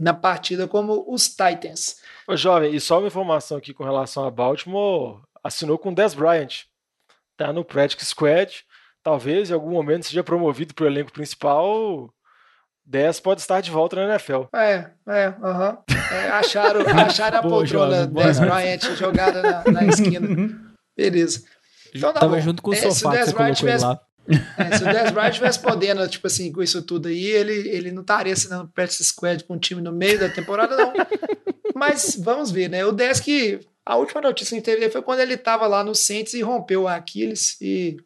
Na partida como os Titans. Ô, jovem, e só uma informação aqui com relação a Baltimore, assinou com o Des Bryant. Tá no Practice Squad. Talvez em algum momento seja promovido para o elenco principal. 10 pode estar de volta na NFL. É, é, aham. É, acharam, acharam a poltrona. Des Bryant jogada na, na esquina. Beleza. Então tá Tava bom. junto com o É, sofá que você Bryant colocou tivesse lá. É, se o Dez Bryant tivesse podendo, tipo assim, com isso tudo aí, ele, ele não estaria assinando practice squad com um time no meio da temporada, não. Mas vamos ver, né? O Dez que. A última notícia que teve foi quando ele estava lá no Saints e rompeu o Aquiles e,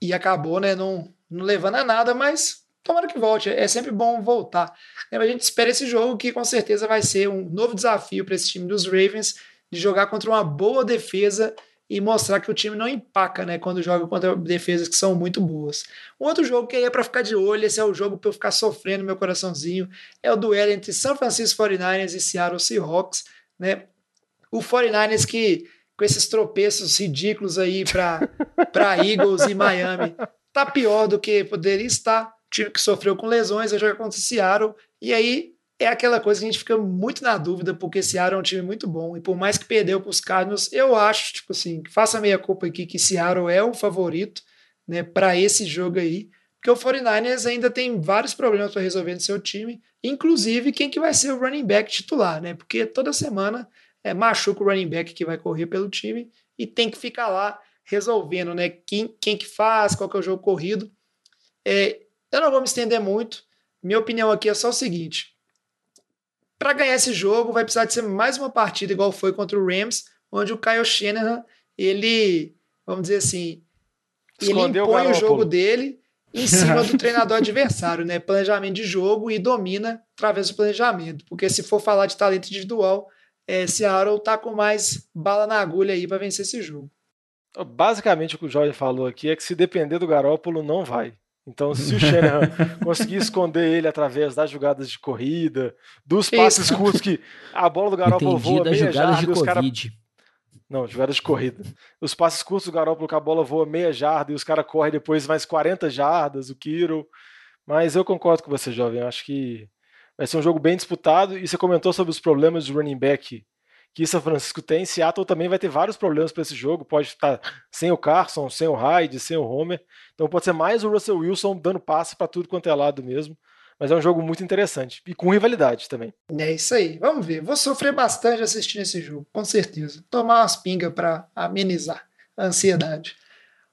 e acabou, né? Não, não levando a nada, mas tomara que volte. É sempre bom voltar. É, A gente espera esse jogo que com certeza vai ser um novo desafio para esse time dos Ravens de jogar contra uma boa defesa e mostrar que o time não empaca, né, quando joga contra defesas que são muito boas. Um outro jogo que aí é para ficar de olho, esse é o jogo para eu ficar sofrendo meu coraçãozinho, é o duelo entre São Francisco 49ers e Seattle Seahawks, né? O 49ers que com esses tropeços ridículos aí para para Eagles e Miami, tá pior do que poderia estar. Time que sofreu com lesões, vai jogar contra o Seattle e aí é aquela coisa que a gente fica muito na dúvida, porque Seattle é um time muito bom, e por mais que perdeu para os Cardinals, eu acho, tipo assim, faça meia culpa aqui que Seattle é o favorito, né, para esse jogo aí, porque o 49ers ainda tem vários problemas para resolver no seu time, inclusive quem que vai ser o running back titular, né, porque toda semana é, machuca o running back que vai correr pelo time e tem que ficar lá resolvendo, né, quem, quem que faz, qual que é o jogo corrido. É, eu não vou me estender muito, minha opinião aqui é só o seguinte, para ganhar esse jogo, vai precisar de ser mais uma partida igual foi contra o Rams, onde o Kyle Shanahan, ele, vamos dizer assim, ele Escondeu o impõe o Garoppolo. jogo dele em cima do treinador adversário, né? Planejamento de jogo e domina através do planejamento. Porque se for falar de talento individual, é, Seattle tá com mais bala na agulha aí para vencer esse jogo. Basicamente o que o Jorge falou aqui é que se depender do Garópolo, não vai. Então, se o Shanahan conseguir esconder ele através das jogadas de corrida, dos passes curtos que a bola do Entendi voa meia jogadas jarda e os caras. Não, jogadas de corrida. Os passes curtos do Garoppolo que a bola voa meia jarda e os caras correm depois mais 40 jardas, o Kiro. Mas eu concordo com você, jovem. Eu acho que vai ser um jogo bem disputado. E você comentou sobre os problemas de running back que São Francisco tem. Seattle também vai ter vários problemas para esse jogo. Pode estar sem o Carson, sem o Hyde, sem o Homer. Então pode ser mais o Russell Wilson dando passe para tudo quanto é lado mesmo. Mas é um jogo muito interessante. E com rivalidade também. É isso aí, vamos ver. Vou sofrer bastante assistindo esse jogo, com certeza. Tomar umas pingas para amenizar a ansiedade.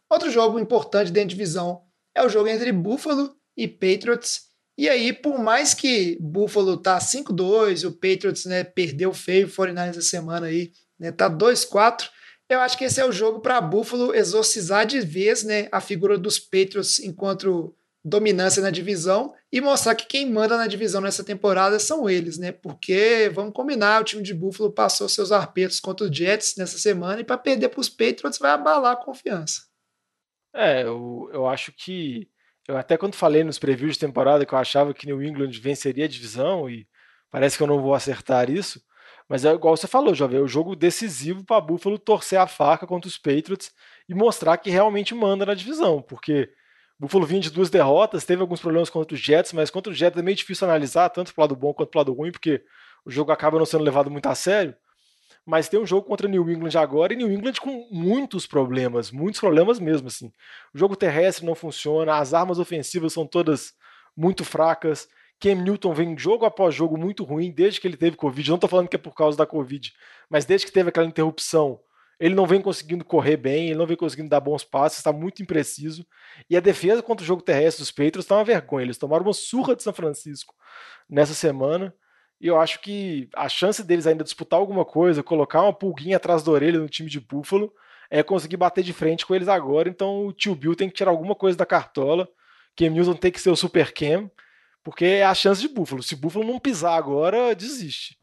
Outro jogo importante dentro de divisão é o jogo entre Buffalo e Patriots. E aí, por mais que Buffalo tá 5-2, o Patriots né, perdeu feio o 49ers essa semana aí, né, tá 2-4, eu acho que esse é o jogo para Buffalo exorcizar de vez né, a figura dos Patriots enquanto dominância na divisão e mostrar que quem manda na divisão nessa temporada são eles, né? Porque, vamos combinar, o time de Buffalo passou seus arpetos contra os Jets nessa semana e para perder para os Patriots vai abalar a confiança. É, eu, eu acho que. Eu até quando falei nos previews de temporada que eu achava que New England venceria a divisão, e parece que eu não vou acertar isso, mas é igual você falou, Jovem, é o jogo decisivo para Buffalo torcer a faca contra os Patriots e mostrar que realmente manda na divisão, porque Buffalo vinha de duas derrotas, teve alguns problemas contra os Jets, mas contra os Jets é meio difícil analisar, tanto pro lado bom quanto pro lado ruim, porque o jogo acaba não sendo levado muito a sério. Mas tem um jogo contra New England agora e New England com muitos problemas, muitos problemas mesmo assim. O jogo terrestre não funciona, as armas ofensivas são todas muito fracas. Cam Newton vem jogo após jogo muito ruim desde que ele teve Covid. Não estou falando que é por causa da Covid, mas desde que teve aquela interrupção, ele não vem conseguindo correr bem, ele não vem conseguindo dar bons passes, está muito impreciso. E a defesa contra o jogo terrestre dos Patriots está uma vergonha. Eles tomaram uma surra de São Francisco nessa semana. E eu acho que a chance deles ainda disputar alguma coisa, colocar uma pulguinha atrás da orelha no time de Buffalo, é conseguir bater de frente com eles agora. Então o tio Bill tem que tirar alguma coisa da cartola. Cam Newton tem que ser o Super Cam, porque é a chance de Buffalo. Se Buffalo não pisar agora, desiste.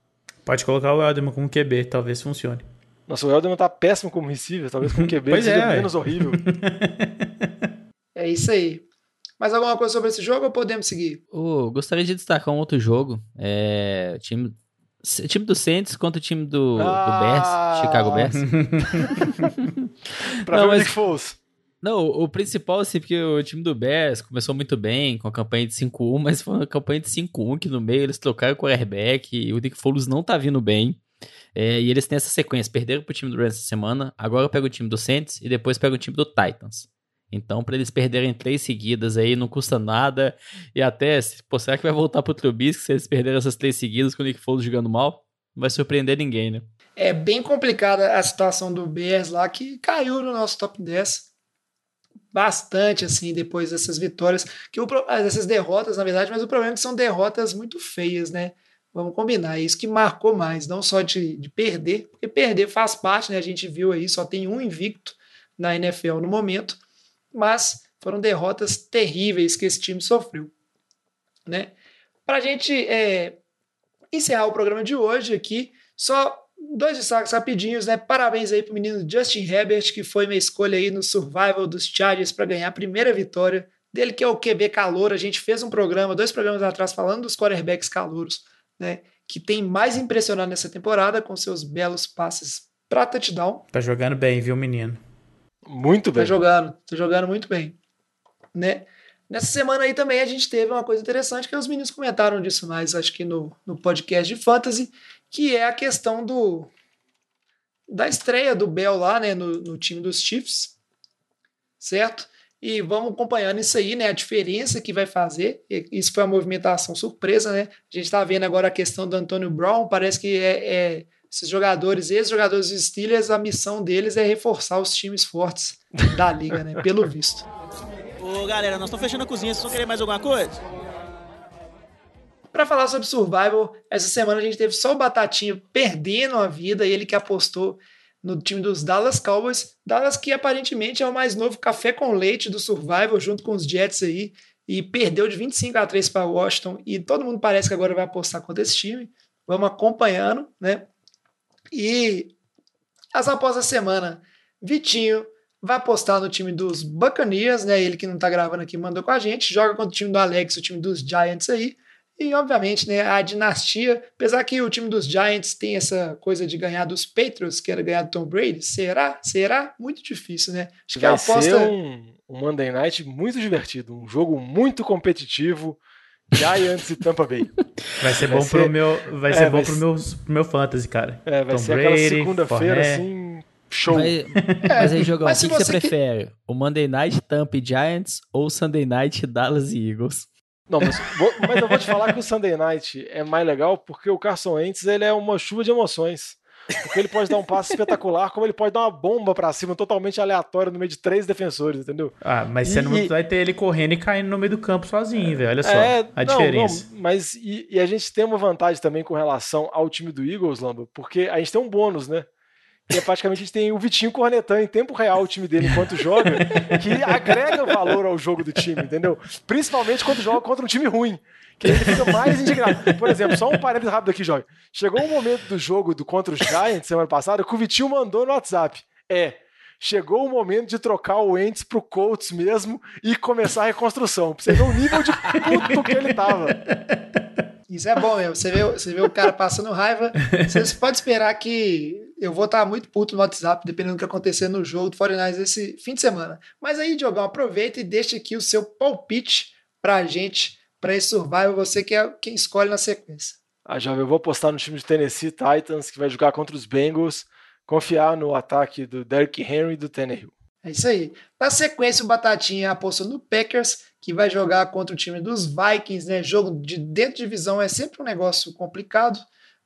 Pode colocar o Elderman como QB, talvez funcione. Nossa, o Elderman tá péssimo como receiver, talvez com QB Pois seja é, menos horrível. É isso aí. Mais alguma coisa sobre esse jogo ou podemos seguir? Ô, gostaria de destacar um outro jogo. É, o time, o time do Saints contra o time do, do Ah! Bears, Chicago Bears. pra Não, ver o mas- Nick Foles. Não, o o principal, assim, porque o time do Bears começou muito bem com a campanha de 5-1, mas foi uma campanha de 5-1 que no meio eles trocaram com o quarterback e o Nick Foles não tá vindo bem. É, e eles têm essa sequência, perderam pro time do Rams essa semana, agora pega o time do Saints e depois pega o time do Titans. Então, pra eles perderem três seguidas aí, não custa nada. E até, pô, será que vai voltar pro Trubisky se eles perderem essas três seguidas com o Nick Foles jogando mal? Não vai surpreender ninguém, né? É bem complicada a situação do Bears lá, que caiu no nosso top 10 bastante, assim, depois dessas vitórias, que o, ah, derrotas, na verdade, mas o problema é que são derrotas muito feias, né? Vamos combinar, é isso que marcou mais, não só de, de perder, porque perder faz parte, né? A gente viu aí, só tem um invicto na NFL no momento, mas foram derrotas terríveis que esse time sofreu, né? Pra gente é, encerrar o programa de hoje aqui, só dois destaques rapidinhos, né? Parabéns aí pro menino Justin Herbert, que foi minha escolha aí no Survival dos Chargers para ganhar a primeira vitória dele, que é o QB calor. A gente fez um programa, dois programas atrás, falando dos quarterbacks calouros, né? Que tem mais impressionado nessa temporada com seus belos passes para touchdown. Tá jogando bem, viu, menino? Muito Tá bem. jogando, tá jogando muito bem, né? Nessa semana aí também a gente teve uma coisa interessante que os meninos comentaram disso mais, acho que no, no podcast de Fantasy, que é a questão do da estreia do Bell lá, né, no, no time dos Chiefs, certo? E vamos acompanhando isso aí, né, a diferença que vai fazer. E Isso foi uma movimentação surpresa, né? A gente tá vendo agora a questão do Antônio Brown, parece que é, é esses jogadores, esses jogadores dos Steelers, a missão deles é reforçar os times fortes da liga, né? Pelo visto. Ô, galera, nós estamos fechando a cozinha. Vocês vão querer mais alguma coisa? Para falar sobre Survival, essa semana a gente teve só o Batatinha perdendo a vida, ele que apostou no time dos Dallas Cowboys. Dallas que aparentemente é o mais novo café com leite do Survival, junto com os Jets aí, e perdeu de 25 a 3 para Washington, e todo mundo parece que agora vai apostar contra esse time. Vamos acompanhando, né? E as apostas da semana, Vitinho vai apostar no time dos Buccaneers, né? Ele que não tá gravando aqui mandou com a gente, joga contra o time do Alex, o time dos Giants aí. E, obviamente, né, a dinastia, apesar que o time dos Giants tem essa coisa de ganhar dos Patriots, que era ganhar do Tom Brady, será? Será? Muito difícil, né? Acho que a Vai aposta. ser um, um Monday Night muito divertido, um jogo muito competitivo. Giants e Tampa Bay. Vai ser Vai bom ser- pro meu, vai é, ser bom vai pro meu, pro meu fantasy, cara. É, vai Tom ser aquela Brady, segunda-feira Fournette. assim, show. Mas, mas aí, Jogão, o mas que, se que você você que- prefere? O Monday Night Tampa e Giants ou o Sunday Night Dallas e Eagles? Não, mas, vou- mas eu vou te falar que o Sunday Night é mais legal porque o Carson Wentz ele é uma chuva de emoções. Porque ele pode dar um passe espetacular, como ele pode dar uma bomba pra cima totalmente aleatória no meio de três defensores, entendeu? Ah, mas você E- não vai ter ele correndo e caindo no meio do campo sozinho, velho. Olha só É, a não, diferença. não, mas e, e a gente tem uma vantagem também com relação ao time do Eagles, Lamba, porque a gente tem um bônus, né? Que é praticamente a gente tem o Vitinho cornetando em tempo real o time dele enquanto joga, que agrega valor ao jogo do time, entendeu? Principalmente quando joga contra um time ruim. Que ele fica mais indignado. Por exemplo, só um parênteses rápido aqui, Jorge. Chegou um momento do jogo do contra os Giants semana passada que o Vitinho mandou no WhatsApp. É, chegou o momento de trocar o Wentz pro Colts mesmo e começar a reconstrução. Pra você ver o nível de puto que ele tava. Isso é bom mesmo. Você vê, você vê o cara passando raiva. Você pode esperar que eu vou estar muito puto no WhatsApp, dependendo do que acontecer no jogo do 49ers esse fim de semana. Mas aí, Diogão, aproveita e deixa aqui o seu palpite pra gente, pra esse Survival, você que é quem escolhe na sequência. Ah, Jovem, eu vou apostar no time de Tennessee Titans, que vai jogar contra os Bengals. Confiar no ataque do Derrick Henry e do Tannehill. É isso aí. Na sequência, o Batatinha apostou no Packers, que vai jogar contra o time dos Vikings, né? Jogo de dentro de divisão é sempre um negócio complicado,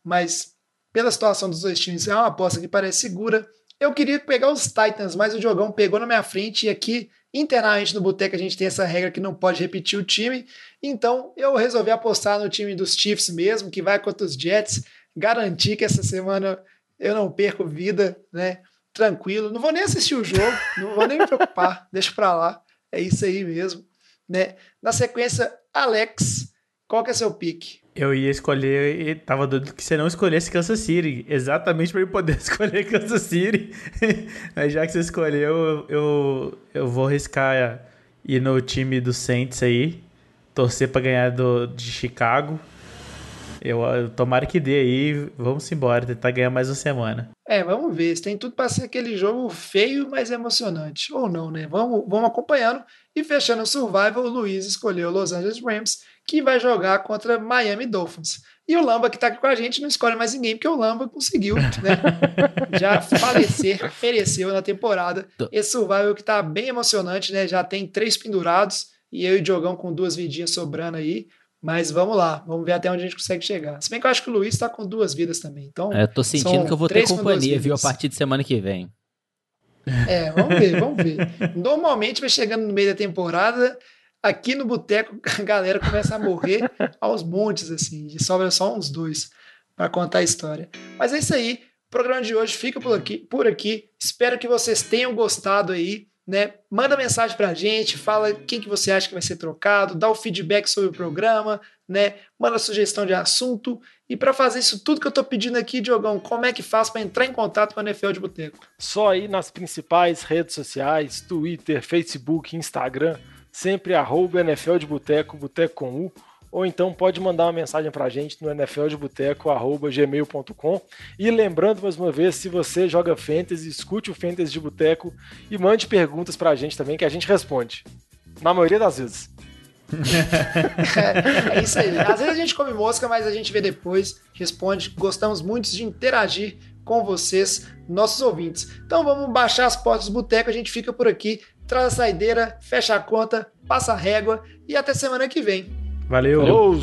mas pela situação dos dois times é uma aposta que parece segura. Eu queria pegar os Titans, mas o jogão pegou na minha frente e aqui internamente no Boteco a gente tem essa regra que não pode repetir o time. Então eu resolvi apostar no time dos Chiefs mesmo, que vai contra os Jets, garantir que essa semana eu não perco vida, né? Tranquilo, não vou nem assistir o jogo, não vou nem me preocupar, deixa pra lá. É isso aí mesmo, né? Na sequência, Alex, qual que é seu pique? Eu ia escolher e tava doido que você não escolhesse Kansas City, exatamente para eu poder escolher Kansas City. Mas já que você escolheu, eu, eu, vou arriscar ir no time do Saints aí, torcer para ganhar do, de Chicago. Eu, eu tomara que dê aí. Vamos embora, tentar ganhar mais uma semana. É, vamos ver. Tem tudo para ser aquele jogo feio, mas emocionante. Ou não, né? Vamos, vamos acompanhando. E fechando o Survival, o Luiz escolheu Los Angeles Rams, que vai jogar contra Miami Dolphins. E o Lamba, que tá aqui com a gente, não escolhe mais ninguém, porque o Lamba conseguiu, né? já falecer, pereceu na temporada. Esse Survival que tá bem emocionante, né? Já tem três pendurados e eu e o Diogão com duas vidinhas sobrando aí. Mas vamos lá, vamos ver até onde a gente consegue chegar. Se bem que eu acho que o Luiz tá com duas vidas também. Então, É, eu tô sentindo que eu vou ter com companhia, viu, a partir de semana que vem. É, vamos ver, vamos ver. Normalmente vai chegando no meio da temporada, aqui no boteco a galera começa a morrer aos montes, assim, e sobra só uns dois para contar a história. Mas é isso aí. O programa de hoje fica por aqui, por aqui. Espero que vocês tenham gostado aí, né? Manda mensagem pra gente, fala quem que você acha que vai ser trocado, dá o feedback sobre o programa, né? Manda sugestão de assunto. E para fazer isso tudo que eu tô pedindo aqui, Diogão, como é que faz para entrar em contato com a NFL de Boteco? Só aí nas principais redes sociais, Twitter, Facebook, Instagram, sempre arroba NFL de Boteco, Boteco com U, ou então pode mandar uma mensagem pra gente no nfldeboteco.gmail.com e lembrando mais uma vez, se você joga Fantasy, escute o Fantasy de Boteco e mande perguntas pra gente também que a gente responde. Na maioria das vezes. É, é isso aí. Às vezes a gente come mosca, mas a gente vê depois, responde. Gostamos muito de interagir com vocês, nossos ouvintes. Então vamos baixar as portas do boteco, a gente fica por aqui, traz a saideira, fecha a conta, passa a régua e até semana que vem. Valeu. Falou!